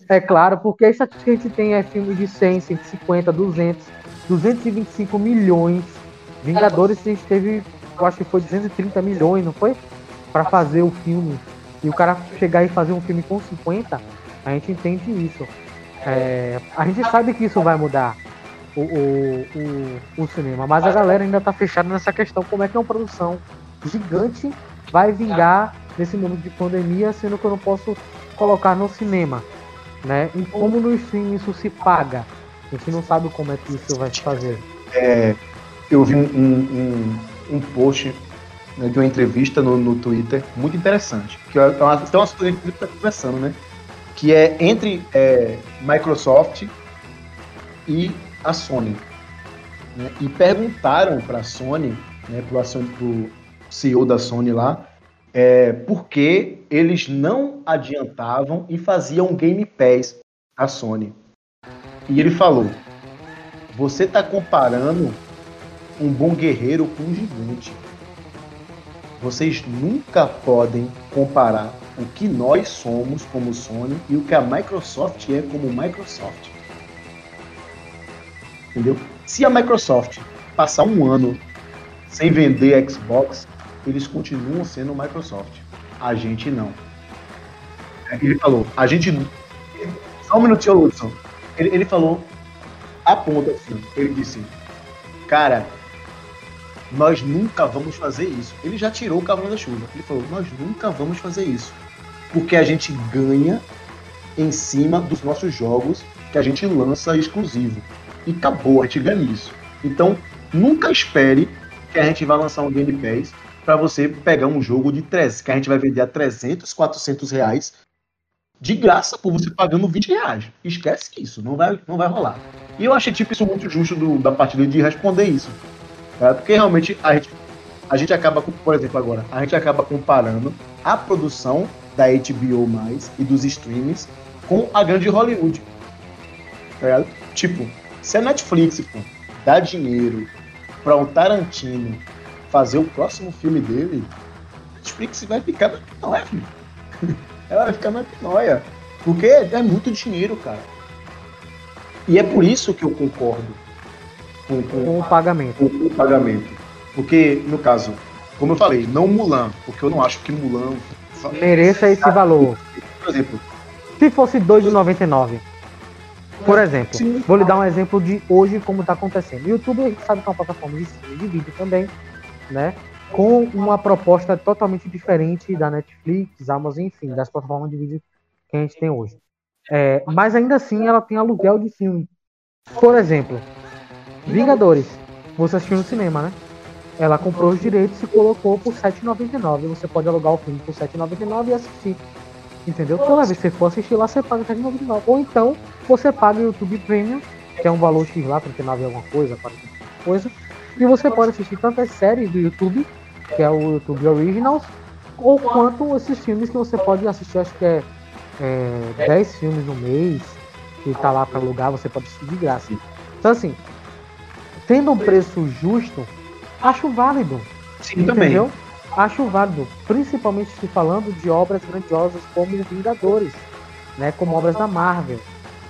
é claro, porque a estatística que a gente tem é filme de 100, 150, 200, 225 milhões. Vingadores a gente teve, eu acho que foi 230 milhões, não foi? Para fazer o filme. E o cara chegar e fazer um filme com 50, a gente entende isso. É, a gente sabe que isso vai mudar o, o, o, o, cinema, mas a galera ainda tá fechada nessa questão, como é que uma produção gigante vai vingar nesse momento de pandemia, sendo que eu não posso colocar no cinema, né? E como no streaming isso se paga? A gente não sabe como é que isso vai se fazer. É, eu vi um, um, um post né, de uma entrevista no, no Twitter muito interessante, que é uma, então uma situação que está conversando, né? Que é entre é, Microsoft e a Sony. Né, e perguntaram para a Sony, né, para o CEO da Sony lá, é, porque eles não adiantavam e faziam Game Pass a Sony. E ele falou: você está comparando um bom guerreiro com um gigante. Vocês nunca podem comparar o que nós somos como Sony e o que a Microsoft é como Microsoft. Entendeu? Se a Microsoft passar um ano sem vender Xbox, eles continuam sendo Microsoft. A gente não. Ele falou, a gente. Só um minutinho, Hudson. Ele, ele falou a ponta assim. Ele disse, cara, nós nunca vamos fazer isso. Ele já tirou o cavalo da chuva. Ele falou, nós nunca vamos fazer isso. Porque a gente ganha em cima dos nossos jogos que a gente lança exclusivo. E acabou, a gente ganha isso. Então, nunca espere que a gente vai lançar um Game Pass para você pegar um jogo de 300, que a gente vai vender a 300, 400 reais de graça por você pagando 20 reais. Esquece isso, não vai, não vai rolar. E eu achei tipo isso muito justo do, da parte dele de responder isso. Tá? Porque realmente a gente, a gente acaba, por exemplo, agora, a gente acaba comparando a produção da HBO e dos streams com a grande Hollywood. Tá? Tipo, se a Netflix pô, dá dinheiro para um Tarantino fazer o próximo filme dele, Netflix vai ficar na pinóia, filho. Ela vai ficar na pinóia. Porque é muito dinheiro, cara. E é por isso que eu concordo com, com, com o pagamento. Com, com, o pagamento. Porque, no caso, como eu falei, não Mulan, porque eu não acho que Mulan mereça esse valor. Por exemplo, se fosse 2,99. Por exemplo, Sim. vou lhe dar um exemplo de hoje como está acontecendo. O YouTube sabe que é uma plataforma de, de vídeo também né? Com uma proposta totalmente diferente da Netflix, Amazon, enfim, das plataformas de vídeo que a gente tem hoje. É, mas ainda assim ela tem aluguel de filme. Por exemplo, Vingadores. Você assistiu no cinema, né? Ela comprou os direitos e colocou por R$7,99. Você pode alugar o filme por R$7,99 e assistir. Entendeu? Toda vez que você for assistir lá, você paga R$7,99. Ou então, você paga o YouTube Premium, que é um valor X lá, 39 alguma coisa, 40 coisa e você pode assistir tantas séries do YouTube, que é o YouTube Originals, ou quanto esses filmes que você pode assistir, acho que é, é 10 filmes no mês, que tá lá para alugar, você pode assistir de graça. Então assim, tendo um preço justo, acho válido. Sim, entendeu? Também. Acho válido, principalmente se falando de obras grandiosas como Os Vingadores, né, como obras da Marvel,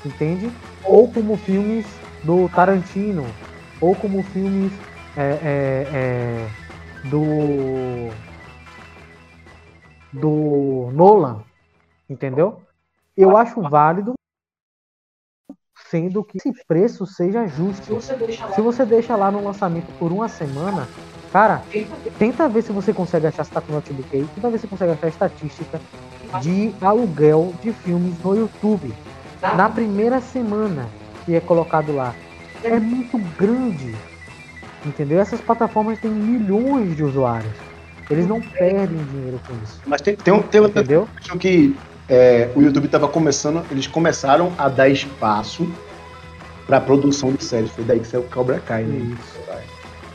entende? Ou como filmes do Tarantino, ou como filmes é, é, é, do do Nolan, entendeu? Eu acho válido, sendo que esse preço seja justo. Se você deixa lá no lançamento por uma semana, cara, tenta ver se você consegue achar se tá com notebook aí, tenta ver se você consegue achar estatística de aluguel de filmes no YouTube. Na primeira semana que é colocado lá. É muito grande Entendeu? Essas plataformas têm milhões de usuários. Eles não perdem dinheiro com isso. Mas tem, tem, tem entendeu? que é, o YouTube estava começando, eles começaram a dar espaço pra produção de séries. Foi daí que saiu Cobra Kai, né? Isso.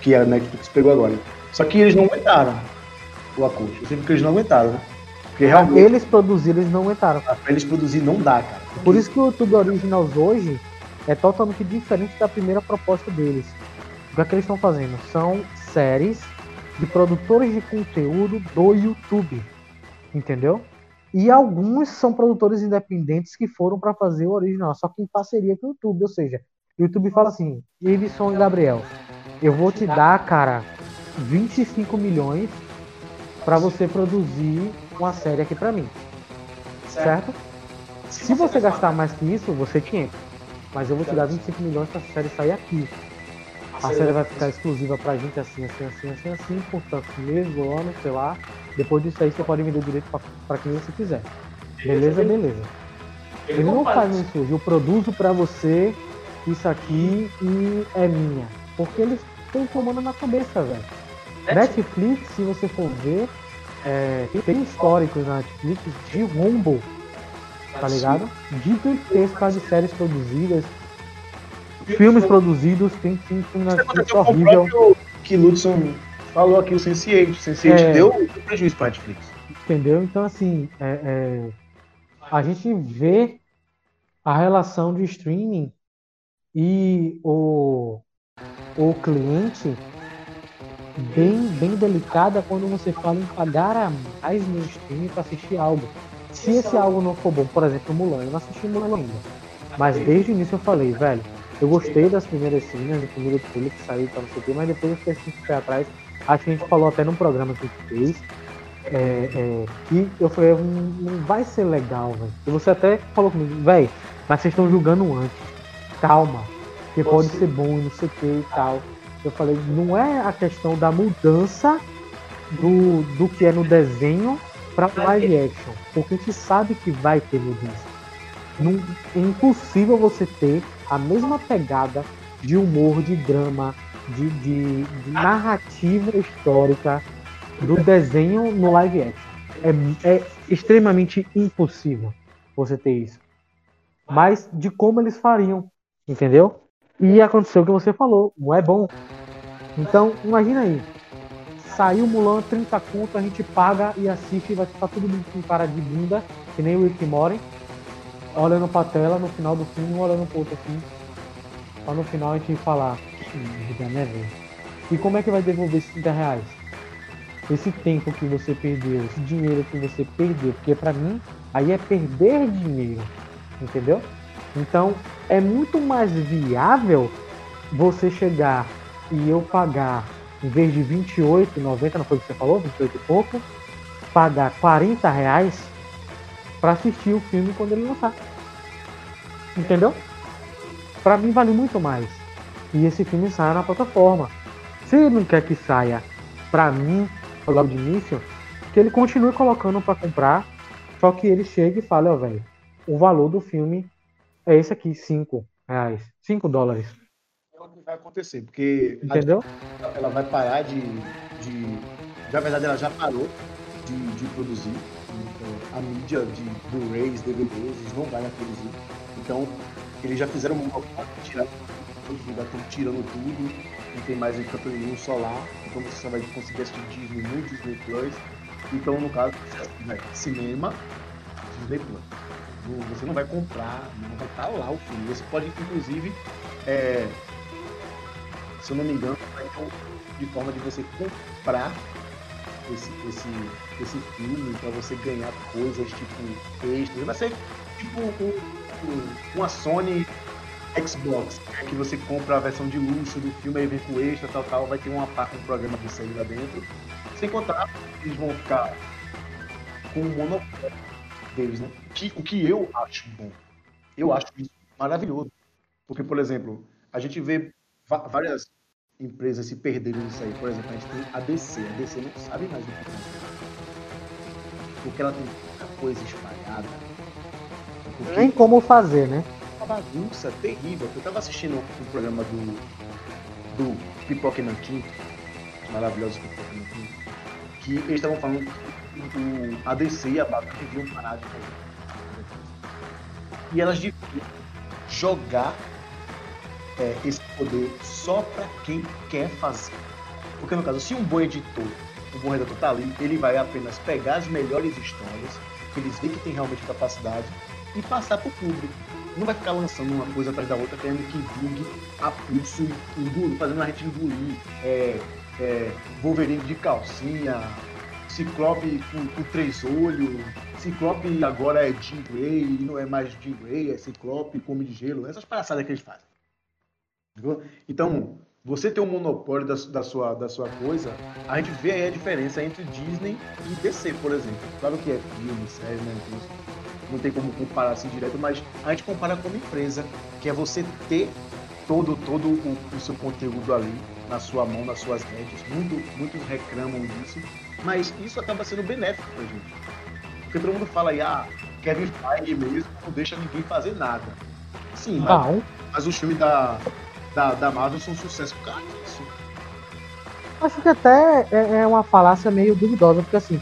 Que a Netflix pegou agora. Só que eles não aguentaram o acordo. Eu sei porque eles não aguentaram, né? Porque realmente, Eles produziram, eles não aguentaram. pra eles produzir não dá, cara. Por isso que o YouTube Originals hoje é totalmente diferente da primeira proposta deles. O que é que eles estão fazendo? São séries de produtores de conteúdo do YouTube. Entendeu? E alguns são produtores independentes que foram para fazer o original, só que em parceria com o YouTube. Ou seja, o YouTube fala assim: Iveson e Gabriel, eu vou te dar, cara, 25 milhões para você produzir uma série aqui para mim. Certo? Se você gastar mais que isso, você tinha. Mas eu vou te dar 25 milhões pra série sair aqui. A série vai ficar exclusiva pra gente assim, assim, assim, assim, assim, por tantos meses, ou anos, sei lá. Depois disso aí você pode vender o direito pra, pra quem você quiser. Beleza, beleza. Ele não faz isso. Eu produzo pra você isso aqui e é minha. Porque eles estão tomando na cabeça, velho. Netflix, se você for ver, é, tem históricos na Netflix de rombo tá ligado? Gigantesca de séries produzidas, filmes produzidos, tem filme na Netflix O horrível, próprio que Ludson falou aqui, o Sense8. O Sense8 É. deu deu prejuízo pra Netflix. entendeu? Então, assim, é- é, a gente vê a relação de streaming e o, o cliente bem, bem delicada quando você fala em pagar a mais no streaming para assistir algo. Se esse algo não for bom, por exemplo, Mulan, eu não assisti Mulan ainda. Mas desde o início eu falei, velho, eu gostei das primeiras cenas, do primeiro trailer que saiu, não sei o quê, mas depois eu fiquei assim, pé atrás. Acho que a gente falou até num programa que a gente fez. É, é, que eu falei, "Hum, não vai ser legal, velho. E você até falou comigo, velho, mas vocês estão julgando antes. Calma. Que pode ser bom e não sei o que e tal. Eu falei, não é a questão da mudança do, do que é no desenho para live action. Porque a gente sabe que vai ter mudança. Não, é impossível você ter a mesma pegada de humor, de drama, de, de- de narrativa histórica do desenho no live action. É, é extremamente impossível você ter isso. Mas de como eles fariam, entendeu? E aconteceu o que você falou, não é bom. Então, imagina aí. Saiu Mulan 30 conto, a gente paga e assiste, vai ficar todo mundo com cara de bunda, que nem o Rick Morty, olhando pra tela no final do filme, olhando pro outro assim. Pra no final a gente falar, merda, né, velho? E como é que vai devolver esses 30 reais? Esse tempo que você perdeu, esse dinheiro que você perdeu, porque pra mim aí é perder dinheiro, entendeu? Então é muito mais viável você chegar e eu pagar, em vez de 28,90, não foi o que você falou, 28 e pouco, pagar 40 reais pra assistir o filme quando ele lançar. Entendeu? Pra mim vale muito mais. E esse filme sai na plataforma. Se ele não quer que saia pra mim, logo de início, que ele continue colocando pra comprar, só que ele chegue e fale, ó, velho, o valor do filme é esse aqui, 5 reais, 5 dólares. É o que vai acontecer, porque a Entendeu? ela vai parar de, de. Na verdade, ela já parou de, de produzir. Então, a mídia de Blu-rays, DVDs, eles não vai produzir. Então, eles já fizeram de tirar estão tirando tudo, não tem mais encanto nenhum só lá. Então você só vai conseguir assistir Disney no Disney Plus. Então, no caso, vai cinema, Disney Plus. Você não vai comprar, não vai estar lá o filme. Você pode, inclusive, é, se eu não me engano, de forma de você comprar esse, esse, esse filme para você ganhar coisas tipo extras. Vai ser tipo um- um- uma Sony Xbox, né, que você compra a versão de luxo do filme, aí vem com extra, tal, tal, vai ter uma, um programa de aí lá dentro. Sem contar, eles vão ficar com o monopólio deles, né? Que, o que eu acho bom. Eu acho isso maravilhoso. Porque, por exemplo, a gente vê várias empresas se perderem nisso aí. Por exemplo, a gente tem a DC. A DC não sabe mais o que fazer. Porque ela tem tanta coisa espalhada. Porque Nem como fazer, né? uma bagunça terrível. Eu tava assistindo um programa do, do Pipoca Nanquim, maravilhoso Pipoca e Nanquim, que eles estavam falando que o, a DC e a Batman deviam parar de fazer. E elas deviam jogar é, esse poder só para quem quer fazer. Porque no caso, se um bom editor, um bom redator tá ali, ele vai apenas pegar as melhores histórias, que eles veem que tem realmente capacidade, e passar pro público. Não vai ficar lançando uma coisa atrás da outra, querendo que vingue a pulso, engolir, fazendo a gente engolir. É, é, Wolverine de calcinha, Ciclope com, com, três olhos, Ciclope agora é Jean Grey, não é mais Jean Grey, é Ciclope com de gelo, essas palhaçadas que eles fazem. Então, você tem um monopólio da, da, sua, da sua coisa, a gente vê aí a diferença entre Disney e DC, por exemplo. Claro que é filme, série, né? não tem como comparar assim direto, mas a gente compara como empresa, que é você ter todo, todo o, o seu conteúdo ali na sua mão, nas suas redes. Muito, muitos reclamam disso, mas isso acaba sendo benéfico pra gente. Porque todo mundo fala aí, ah, Kevin Feige mesmo não deixa ninguém fazer nada. Sim, mas, mas os filmes da, da, da Marvel são um sucesso por causa disso. Acho que até é, é uma falácia meio duvidosa, porque assim,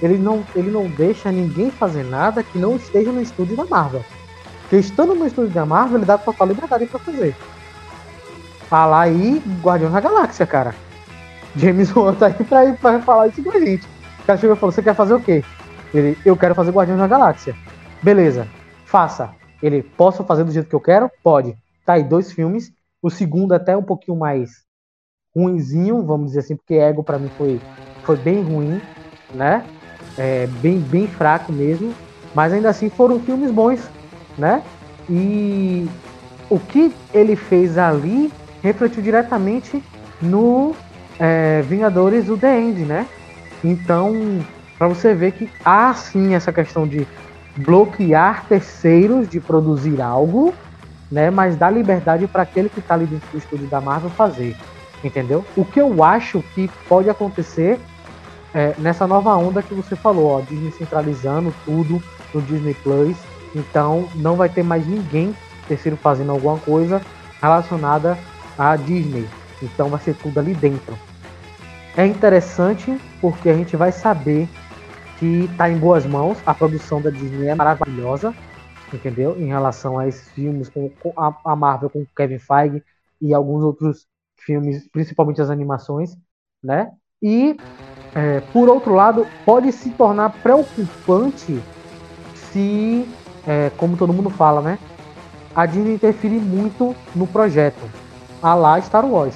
ele não, ele não deixa ninguém fazer nada que não esteja no estúdio da Marvel. Porque estando no estúdio da Marvel, ele dá total liberdade para fazer. Falar aí Guardião da Galáxia, cara. James Wan tá aí pra, ir, pra falar isso com a gente. O cara chegou e falou: Você quer fazer o quê? Ele, eu quero fazer Guardião da Galáxia. Beleza, faça. Ele, posso fazer do jeito que eu quero? Pode. Tá aí, dois filmes. O segundo até um pouquinho mais ruinzinho, vamos dizer assim, porque Ego para mim foi, foi bem ruim, né? É, bem, bem fraco mesmo. Mas ainda assim foram filmes bons, né? E o que ele fez ali refletiu diretamente no é, Vingadores do The End, né? Então, para você ver que há sim essa questão de bloquear terceiros de produzir algo, né? Mas dá liberdade para aquele que está ali dentro do estúdio da Marvel fazer, entendeu? O que eu acho que pode acontecer é, nessa nova onda que você falou, ó, Disney centralizando tudo no Disney Plus, então não vai ter mais ninguém terceiro fazendo alguma coisa relacionada à Disney. Então vai ser tudo ali dentro. É interessante porque a gente vai saber que está em boas mãos. A produção da Disney é maravilhosa, entendeu? Em relação a esses filmes com, a, Marvel com Kevin Feige e alguns outros filmes, principalmente as animações, né? E é, por outro lado, pode se tornar preocupante se, é, como todo mundo fala, né? a Disney interfere muito no projeto, a lá Star Wars,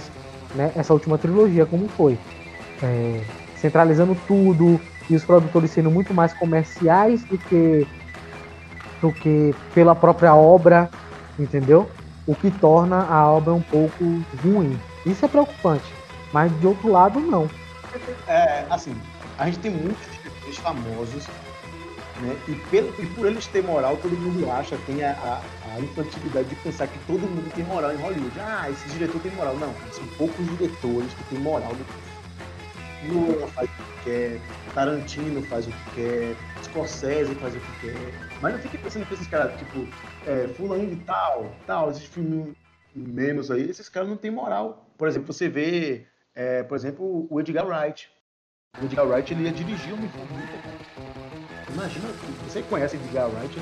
né? Essa última trilogia, como foi. É, centralizando tudo e os produtores sendo muito mais comerciais do que, do que pela própria obra, entendeu? O que torna a obra um pouco ruim. Isso é preocupante, mas de outro lado, não. É, assim, a gente tem muitos diretores famosos né? E, pelo, e por eles ter moral, todo mundo acha, tem a, a, a, infantilidade de pensar que todo mundo tem moral em Hollywood. Ah, esse diretor tem moral. Não, são poucos diretores que têm moral. Nolan faz o que quer, Tarantino faz o que quer, Scorsese faz o que quer. Mas não fique pensando que esses caras, tipo, é, fulano de tal, tal, esses filmes menos aí, esses caras não têm moral. Por exemplo, você vê, é, por exemplo, o Edgar Wright. O Edgar Wright ele ia dirigir uma filme Imagina, você conhece Edgar Wright?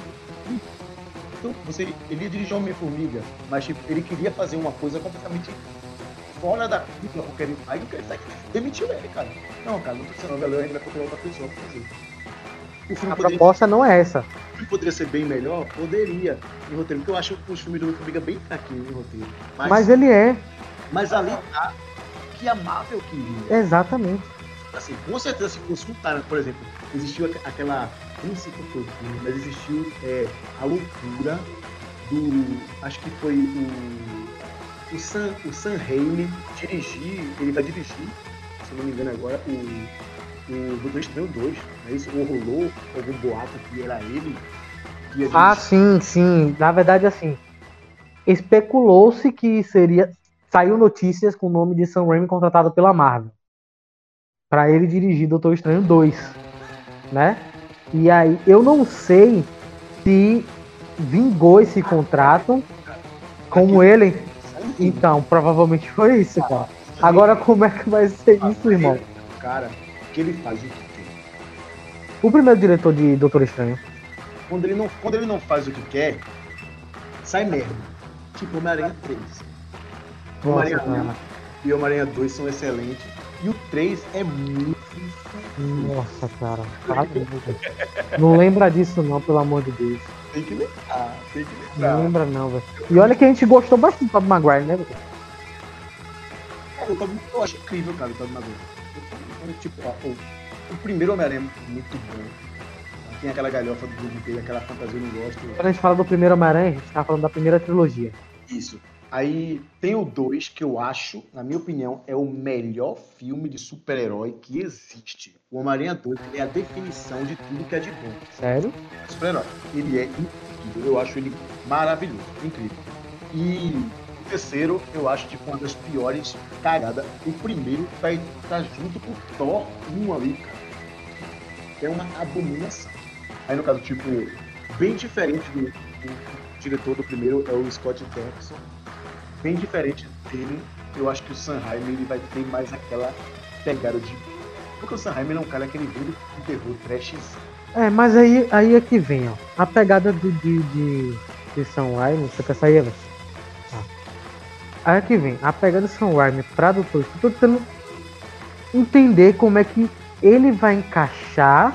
Então, você, ele ia dirigir Homem-Formiga, mas tipo, ele queria fazer uma coisa completamente fora da Feige, o Kevin Feige demitiu ele, cara. Não, cara, não tô sendo a gente vai procurar outra pessoa pra fazer. O filme a poderia, proposta não é essa. O filme poderia ser bem melhor? Poderia, em roteiro, porque eu acho os filmes do Homem-Formiga bem fraquinhos em roteiro. Mas, mas ele é. Mas ali tá que a Marvel queria. Exatamente. Assim, com certeza, se Tarantino, por exemplo, existiu aquela. Não sei qual foi o filme, mas existiu é, a loucura do. Acho que foi o. O Sam, o Sam Raimi dirigir. Ele vai dirigir, se não me engano agora, o. O Doutor Estranho 2. Né? Isso rolou algum boato que era ele. Que ah, sim, sim. Na verdade, assim. Especulou-se que seria. Saiu notícias com o nome de Sam Raimi contratado pela Marvel para ele dirigir Doutor Estranho 2, né? E aí eu não sei se vingou esse contrato como ele. Então, provavelmente foi isso, cara. Agora como é que vai ser isso, irmão? Cara, que ele faz o que quer. O primeiro diretor de Doutor Estranho. Quando ele não, quando ele não faz o que quer, sai merda. Tipo Homem-Aranha 3. Homem-Aranha Nossa, cara. 1 e Homem-Aranha 2 são excelentes. E o 3 é muito. Nossa, cara. Não lembra disso não, pelo amor de Deus. Tem que lembrar, tem que Não lembrar. lembra não, velho. E olha que a gente gostou bastante do Tobey Maguire, né? velho? Cara, o Tobey- eu acho incrível, cara, o Tobey Maguire. Eu- Tipo, ó, o, o primeiro Homem-Aranha é muito bom. Tem aquela galhofa do dele, aquela fantasia eu não gosto. Quando a gente fala do primeiro Homem-Aranha, a gente tá falando da primeira trilogia. Isso. Aí tem o 2, que eu acho, na minha opinião, é o melhor filme de super-herói que existe. O Homem-Aranha 2 ele é a definição de tudo que é de bom. Sério? super-herói. Ele é incrível, eu acho ele maravilhoso, incrível. E o terceiro, eu acho tipo uma das piores cagadas. O primeiro tá, tá junto com o Thor 1 ali, cara. É uma abominação. Aí no caso, tipo, bem diferente do, do diretor do primeiro, é o Scott Derrickson. Bem diferente dele, eu acho que o Sanheim ele vai ter mais aquela pegada de. Porque o Sanheim é um cara que ele vem do do terror É, mas aí, aí é que vem, ó. A pegada do, de, de, de Sam Raimi, você quer sair, velho? Tá. Aí é que vem. A pegada Sam Raimi pra Doutor tô tentando entender como é que ele vai encaixar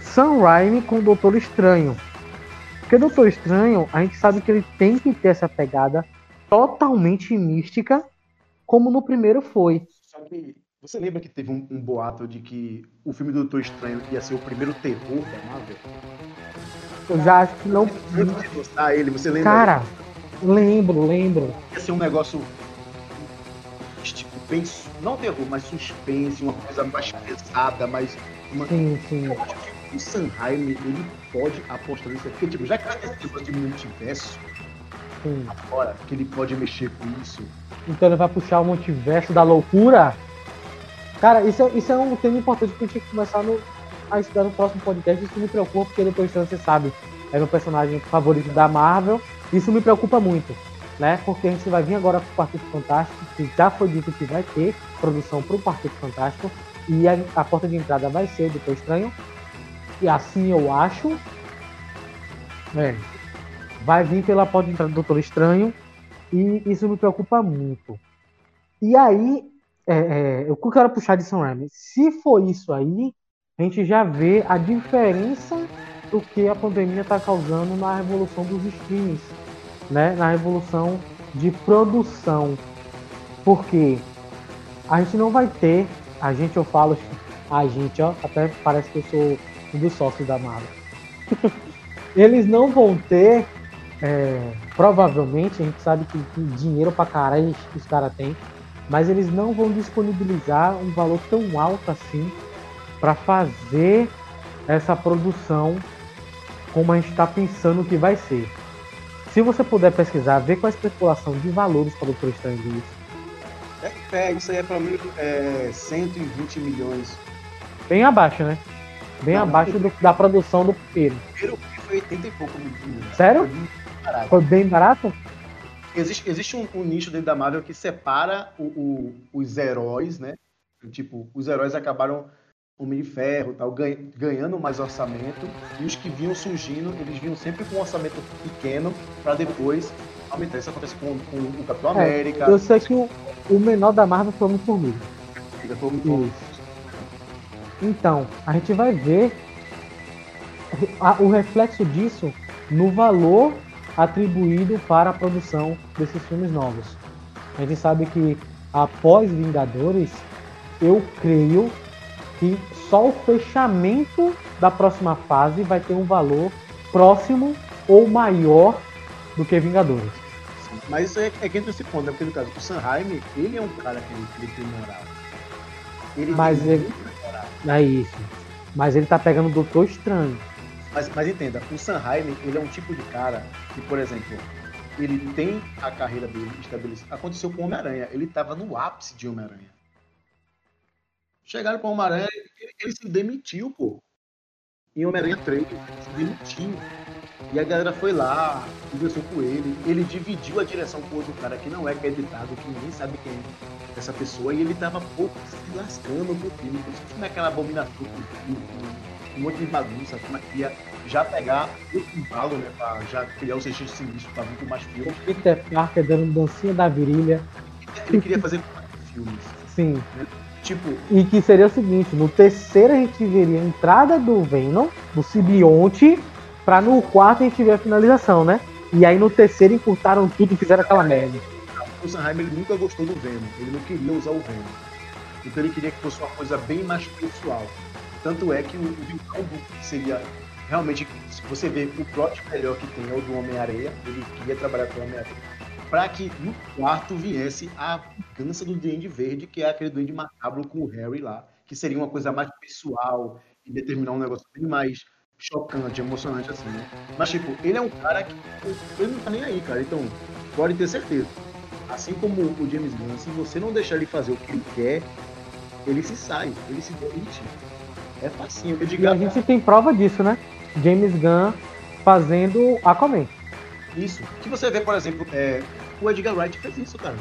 Sam Raimi com o Doutor Estranho. Porque Doutor Estranho, a gente sabe que ele tem que ter essa pegada totalmente mística, como no primeiro foi. Só que você lembra que teve um, um boato de que o filme do Doutor Estranho ia ser o primeiro terror da Marvel? Eu já acho que não. Antes de lançar ele, você lembra? Cara, lembro, lembro. Ia ser um negócio tipo, bem, não terror, mas suspense, uma coisa mais pesada, mais uma, Sim, sim. Eu acho que o Sanheim, ele pode apostar nisso. Porque, tipo, já que vai ter esse negócio de multiverso, sim. agora que ele pode mexer com isso, Então ele vai puxar o multiverso da loucura. Cara, isso é, isso é um tema importante que a gente tem que começar no, a estudar no próximo podcast. Isso me preocupa, porque Estranho, você sabe, é meu personagem favorito da Marvel. Isso me preocupa muito, né? Porque a gente vai vir agora pro Quarteto Fantástico, que já foi dito que vai ter produção pro Quarteto Fantástico. E a, a porta de entrada vai ser o Doutor Estranho. E assim eu acho. É, vai vir pela porta de entrada do Doutor Estranho. E isso me preocupa muito. E aí, é, é, o que eu quero puxar de Sam Raimi? Se for isso aí, a gente já vê a diferença do que a pandemia está causando na revolução dos streams, né? Na revolução de produção. Porque a gente não vai ter, a gente eu falo, a gente, ó, até parece que eu sou um dos sócios da Marvel. Eles não vão ter é, provavelmente, a gente sabe que, que dinheiro pra caralho os caras têm, mas eles não vão disponibilizar um valor tão alto assim para fazer essa produção como a gente está pensando que vai ser. Se você puder pesquisar, ver qual a especulação de valores para o Doutor Estranho disso. é, é, isso aí é pelo menos é, 120 milhões. Bem abaixo, né? Bem Não, abaixo do- da produção do primeiro. O primeiro filme foi 80 e pouco milhões. Sério? Barato. Foi bem barato? Existe, existe um, um nicho dentro da Marvel que separa o- o- os heróis, né? Tipo, os heróis acabaram Homem de Ferro, tal, ganha- ganhando mais orçamento, e os que vinham surgindo, eles vinham sempre com um orçamento pequeno para depois aumentar. Isso acontece com, com o Capitão É, América, Eu sei que o, o menor da Marvel foi o foi Isso. Então, a gente vai ver a- o reflexo disso no valor atribuído para a produção desses filmes novos. A gente sabe que após Vingadores, eu creio que só o fechamento da próxima fase vai ter um valor próximo ou maior do que Vingadores. Mas isso é, é que entra esse ponto, né? Porque no caso, o Sanheim, ele é um cara que ele, tem moral. Ele Mas ele-. É isso. Mas ele tá pegando o Doutor Estranho. Mas, mas entenda, o Sanheim, ele é um tipo de cara que, por exemplo, ele tem a carreira dele estabelecida. Aconteceu com o Homem-Aranha. Ele estava no ápice de Homem-Aranha. Chegaram com o Homem-Aranha, ele, ele se demitiu, pô. Em Homem-Aranha 3, ele se demitiu. E a galera foi lá, conversou com ele, ele dividiu a direção com outro cara que não é acreditado, que ninguém sabe quem é essa pessoa, e ele tava pouco se lascando pro filme. Por isso que não é aquela abominação com, com, com um monte de bagunça, como é que ia já pegar o embalo, né? Pra já criar o sexto sinistro pra vir com mais filmes. Peter Parker dando dancinha da virilha. Ele queria fazer quatro filmes. Sim. Tipo, E que seria o seguinte, no terceiro a gente veria a entrada do Venom, do simbionte, pra no quarto a gente ver a finalização, né? E aí no terceiro encurtaram tudo e fizeram aquela merda. o Sanheim ele nunca gostou do Venom, ele não queria usar o Venom. Então ele queria que fosse uma coisa bem mais pessoal. Tanto é que o, o vilão seria realmente, se você vê o plot melhor que tem é o do Homem-Areia, ele queria trabalhar com o Homem-Areia. Pra que no quarto viesse a vingança do Duende Verde, que é aquele Duende macabro com o Harry lá, que seria uma coisa mais pessoal e determinar um negócio bem mais chocante, emocionante assim, né? Mas tipo, ele é um cara que ele não tá nem aí, cara. Então, pode ter certeza. Assim como o James Gunn, se você não deixar ele fazer o que ele quer, ele se sai, ele se demite. É facinho. Eu digo, E a gente tem prova disso, né? James Gunn fazendo Aquaman. Isso. Que você vê, por exemplo, é, o Edgar Wright fez isso, cara.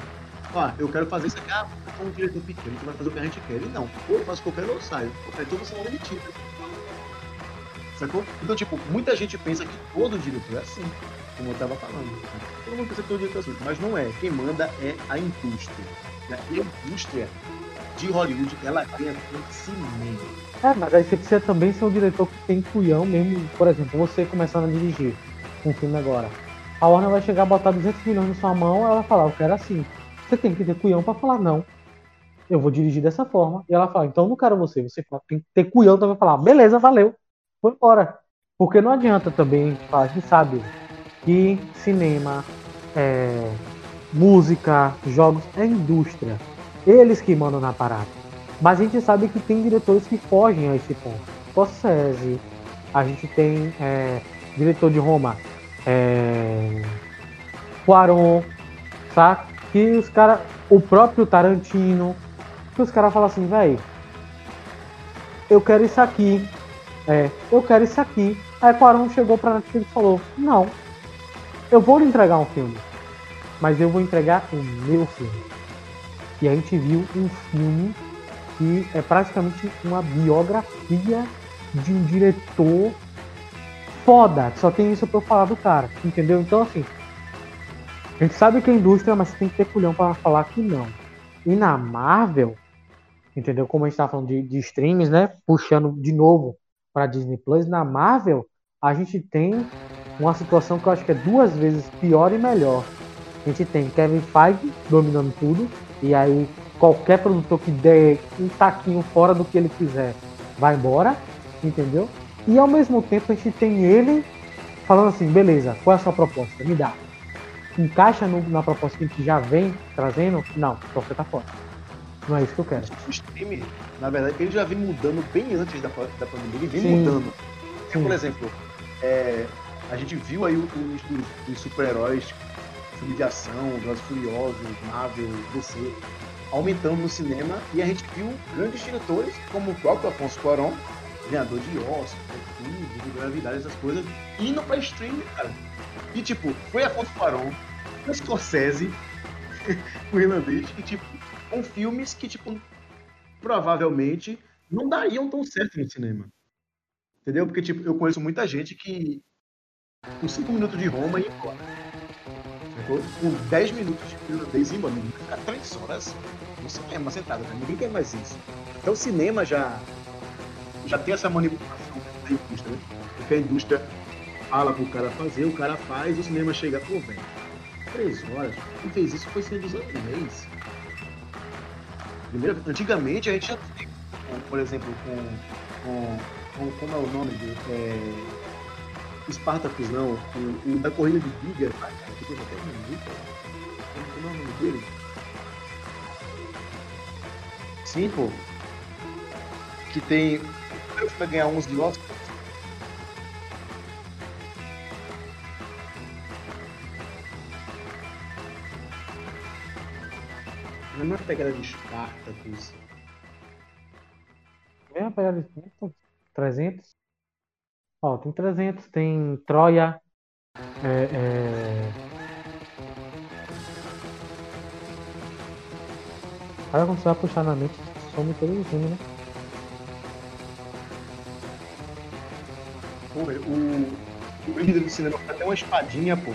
Ó, eu quero fazer isso aqui, ah, um diretor pequeno, que vai fazer o que a gente quer. Ele não. Ou eu faço o que eu quero ou eu saio. Então você não é demitido. Sacou? Então, tipo, muita gente pensa que todo diretor é assim, como eu tava falando. Todo mundo pensa que todo diretor é assim, mas não é. Quem manda é a indústria. né? E a indústria de Hollywood, ela ganha com cinema. É, mas aí você precisa também ser um diretor que tem culhão mesmo. Por exemplo, você começando a dirigir um filme agora. A Warner vai chegar a botar 200 milhões na sua mão, ela vai falar, eu quero assim. Você tem que ter culhão pra falar, não. Eu vou dirigir dessa forma. E ela fala, então não quero você. Você fala, tem que ter culhão também falar, beleza, valeu. Foi embora. Porque não adianta também a gente sabe que cinema, é, música, jogos é indústria. Eles que mandam na parada. Mas a gente sabe que tem diretores que fogem a esse ponto. Scorsese, a gente tem é, diretor de Roma, é, Quaron, saca? Que os caras, o próprio Tarantino, que os caras falam assim, velho, eu quero isso aqui, é, eu quero isso aqui. Aí Quaron chegou pra Netflix e falou, não, eu vou lhe entregar um filme, mas eu vou entregar o meu filme. E a gente viu um filme que é praticamente uma biografia de um diretor foda, só tem isso pra eu falar do cara, entendeu? Então, assim, a gente sabe que é indústria, mas tem que ter culhão pra falar que não. E na Marvel, entendeu? Como a gente tá falando de, de streams, né? Puxando de novo pra Disney Plus, na Marvel, a gente tem uma situação que eu acho que é duas vezes pior e melhor. A gente tem Kevin Feige dominando tudo, e aí qualquer produtor que der um taquinho fora do que ele quiser vai embora, entendeu? E ao mesmo tempo a gente tem ele falando assim, beleza, qual é a sua proposta? Me dá. Encaixa no- na proposta que a gente já vem trazendo? Não, então você tá fora. Não é isso que eu quero. O stream, na verdade, ele já vem mudando bem antes da, da pandemia, ele vem Sim. mudando. Porque, Sim. por exemplo, é, a gente viu aí os, os- os super-heróis, filme de ação, Velozes Furiosos, Marvel, DC, aumentando no cinema, e a gente viu grandes diretores, como o próprio Afonso Cuarón, ganhador de Oscar, de gravidade, essas coisas, indo pra streaming, cara. E, tipo, foi Afonso Cuarón, foi Scorsese, o irlandês, e, tipo, com filmes que, tipo, provavelmente não dariam tão certo no cinema. Entendeu? Porque, tipo, eu conheço muita gente que com 5 minutos de Roma ia embora. Sacou? Com 10 minutos de irlandês ia embora. Ficar 3 horas no cinema sentado, né? Ninguém quer mais isso. Então o cinema já, já tem essa manipulação da indústria, né? Porque a indústria fala pro cara fazer, o cara faz, o cinema chega, pô, velho, 3 horas, quem fez isso foi Senhor dos Anéis. Antigamente a gente já com, por exemplo, com, com, com- como é o nome dele? É, Spartacus não, o, o da corrida de Giga, teve até um minuto, como como é o nome dele? Sim, pô. Que tem. Vai ganhar 11 de Oscar. Não é uma pegada de Spartacus. Mesma pegada de 300. Ó, tem 300, tem Troia, É, é... Cara, quando você vai puxar na mente, some todo o né? Pô, o, o líder do cinema tem até uma espadinha, pô.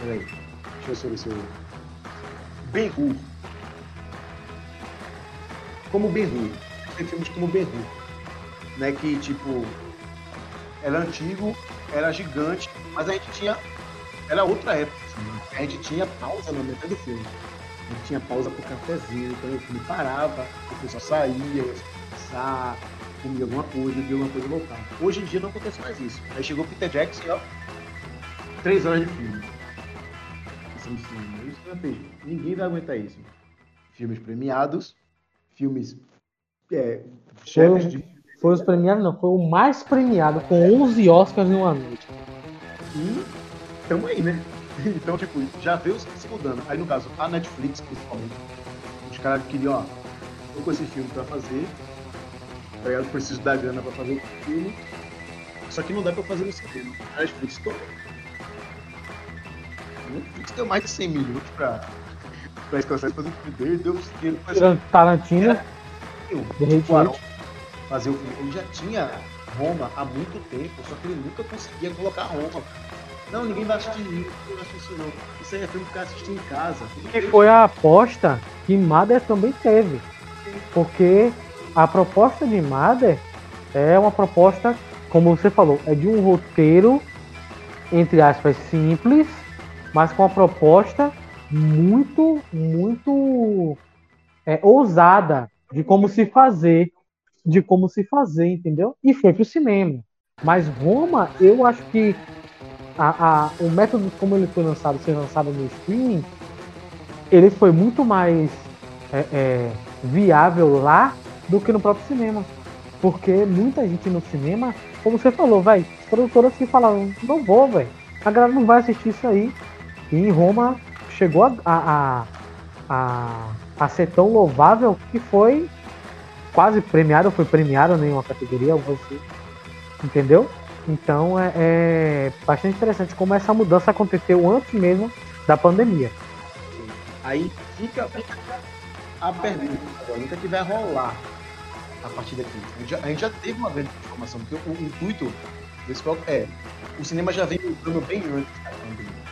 Peraí. Deixa eu saber se eu. Ben-Hur. Como Ben-Hur. Tem filmes como Ben-Hur. Né, que, tipo, era antigo, era gigante, mas a gente tinha. Era outra época. assim, né? A gente tinha pausa na metade do filme. A gente tinha pausa pro cafezinho, então o filme parava, o pessoal saía, ia comia alguma coisa, via alguma coisa voltar. Hoje em dia não acontece mais isso. Aí chegou o Peter Jackson e ó, três horas de filme. É um é beijo. Ninguém vai aguentar isso. Filmes premiados, filmes. É, chefes de. Foi os premiados, não, foi o mais premiado, com 11 Oscars em uma noite. E tamo aí, né? Então, tipo, já veio se mudando. Aí, no caso, a Netflix, principalmente, os caras queriam, ó, tô com esse filme pra fazer, tá ligado? Preciso da grana pra fazer o filme, só que não dá pra fazer no cinema. A Netflix tô. A Netflix deu mais de 100 milhões pra, pra Scorsese fazer o filme dele, deu dinheiro pra Tirando Tarantino, Hateful o Arão fazer o filme. Ele já tinha Roma há muito tempo, só que ele nunca conseguia colocar Roma. Não, ninguém vai assistir ninguém vai assistir não. Isso aí é filme cara assistir em casa. que foi a aposta que Mother também teve. Porque a proposta de Mother é uma proposta, como você falou, é de um roteiro, entre aspas, simples, mas com uma proposta muito, muito é, ousada de como se fazer, de como se fazer, entendeu? E foi pro cinema. Mas Roma, eu acho que a, a- o método como ele foi lançado, ser lançado no streaming, ele foi muito mais é, é, viável lá do que no próprio cinema. Porque muita gente no cinema, como você falou, vai, as produtoras que falaram, não vou, velho. A galera não vai assistir isso aí. E em Roma chegou a, a, a, a ser tão louvável que foi quase premiado, foi premiado né, em uma categoria, algo assim. Entendeu? Então é, é bastante interessante como essa mudança aconteceu antes mesmo da pandemia. Aí fica, a pergunta o que vai rolar a partir daqui? A gente já, a gente já teve uma grande informação, porque o, o intuito desse bloco é, o cinema já vem mudando bem antes da pandemia.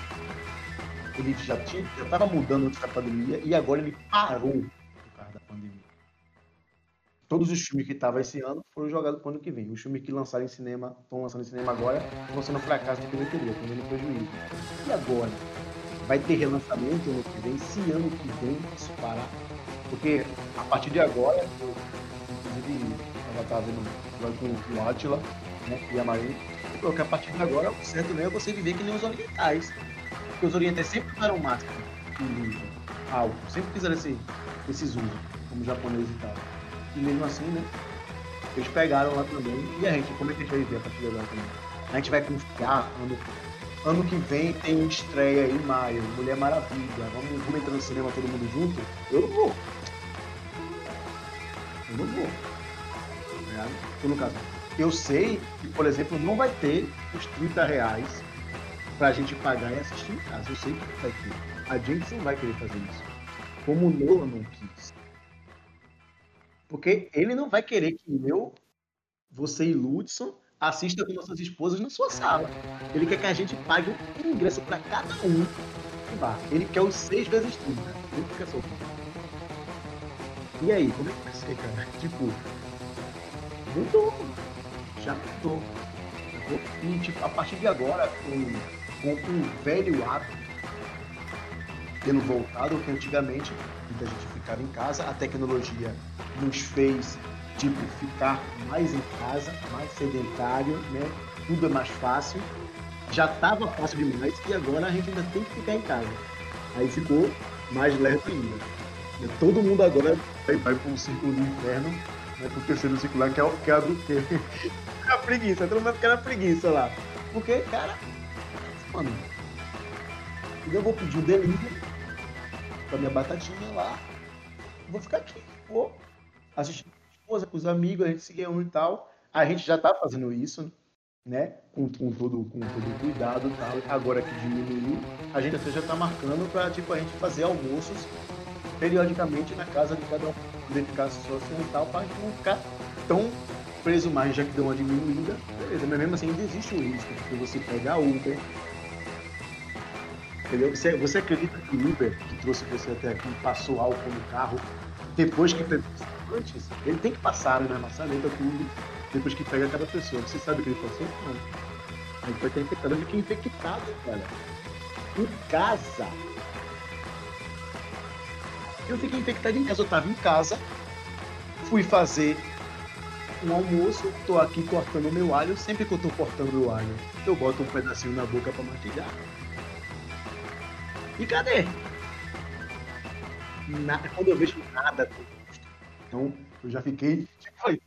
Ele já tinha, já estava mudando antes da pandemia e agora ele parou por causa da pandemia. Todos os filmes que estavam esse ano foram jogados para o ano que vem. Os filmes que lançaram em cinema, estão lançando em cinema agora, estão sendo fracasso de bilheteria, estão dando prejuízo. E agora? Vai ter relançamento ano que vem? Se ano que vem isso parar? Porque a partir de agora, eu, inclusive, ela estava vendo com o Atila né, e a Maria, falou que a partir de agora o certo mesmo é você viver que nem os orientais. Porque os orientais sempre usaram máscara e álcool, sempre fizeram esse, esses usos, como japoneses e tal. E mesmo assim, né? Eles pegaram lá também. E a gente, como é que a gente vai viver a partir de agora também? A gente vai confiar ano, ano que vem tem estreia em maio, Mulher Maravilha. Vamos, vamos entrar no cinema todo mundo junto? Eu não vou. Eu não vou. Tá? Então, no caso, eu sei que, por exemplo, não vai ter os 30 reais pra gente pagar e assistir em casa. Eu sei que vai ter. A gente não vai querer fazer isso. Como o Nolan não quis. Porque ele não vai querer que eu, você e Ludson assista com nossas esposas na sua sala. Ele quer que a gente pague um ingresso para cada um. Ele quer os seis vezes 30. Ele fica solto. E aí, como é que vai ser, cara? Tipo, mudou. Já mudou. E tipo, a partir de agora, com, com um velho hábito tendo voltado, que antigamente muita gente ficava em casa, a tecnologia nos fez tipo ficar mais em casa, mais sedentário, né? Tudo é mais fácil. Já estava fácil demais e agora a gente ainda tem que ficar em casa. Aí ficou mais leve ainda. Todo mundo agora vai, vai para um círculo do inferno, vai para o terceiro círculo lá, que é, o- que é a do que é a preguiça, todo mundo quer a preguiça lá. Porque, cara, mano, eu vou pedir o delivery com a minha batatinha lá. Vou ficar aqui, vou assistir com a esposa, com os amigos, a gente se reúne e tal. A gente já tá fazendo isso, né? Com, com, todo, com todo cuidado e tal. Agora que diminuiu, a gente até já tá marcando pra, tipo, a gente fazer almoços periodicamente na casa de cada um, identificação social e tal, pra gente não ficar tão preso mais, já que deu uma diminuída. Beleza, mas mesmo assim ainda existe o risco de você pegar Uber. Entendeu? Você, você acredita que o Uber, que trouxe você até aqui, passou álcool no carro, depois que pegou antes, ele tem que passar né, maçaneta tudo, depois que pega cada pessoa. Você sabe o que ele passou? Não. Vai estar infectado. Eu fiquei infectado, cara. Em casa. Eu fiquei infectado em casa. Eu tava em casa, fui fazer um almoço, tô aqui cortando meu alho. Sempre que eu tô cortando meu alho, eu boto um pedacinho na boca pra mastigar. E cadê? Nada, quando eu vejo nada. Então, eu já fiquei. Tipo, falei,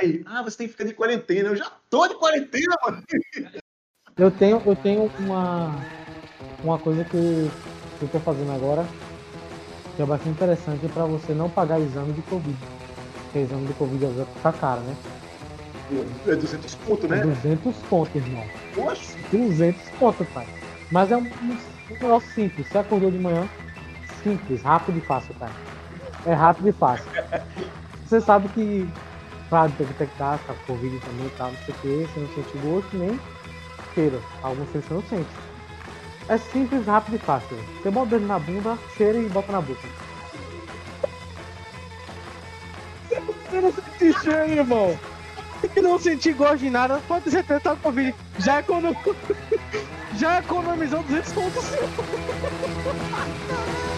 aí, ah, você tem que ficar de quarentena. Eu já tô de quarentena, mano. Eu tenho, eu tenho uma, uma coisa que eu tô fazendo agora, que é bastante interessante para você não pagar exame de Covid. Porque exame de Covid vezes tá caro, né? É 200 pontos, né? 200 pontos, irmão. Poxa, 200 pontos, pai. Mas é um, um, um negócio simples. Você acordou de manhã, simples, rápido e fácil, cara. É rápido e fácil. Você sabe que, claro, tem que detectar tá Covid também e tal, não sei o que, você não sente gosto nem cheiro. Alguns você não sente. É simples, rápido e fácil. Você bota o dedo na bunda, cheira e bota na boca. Você não sente cheiro, irmão. E não sentir gosto de nada, pode certeza que tá com Covid. Já, econo... Já economizou 200 pontos.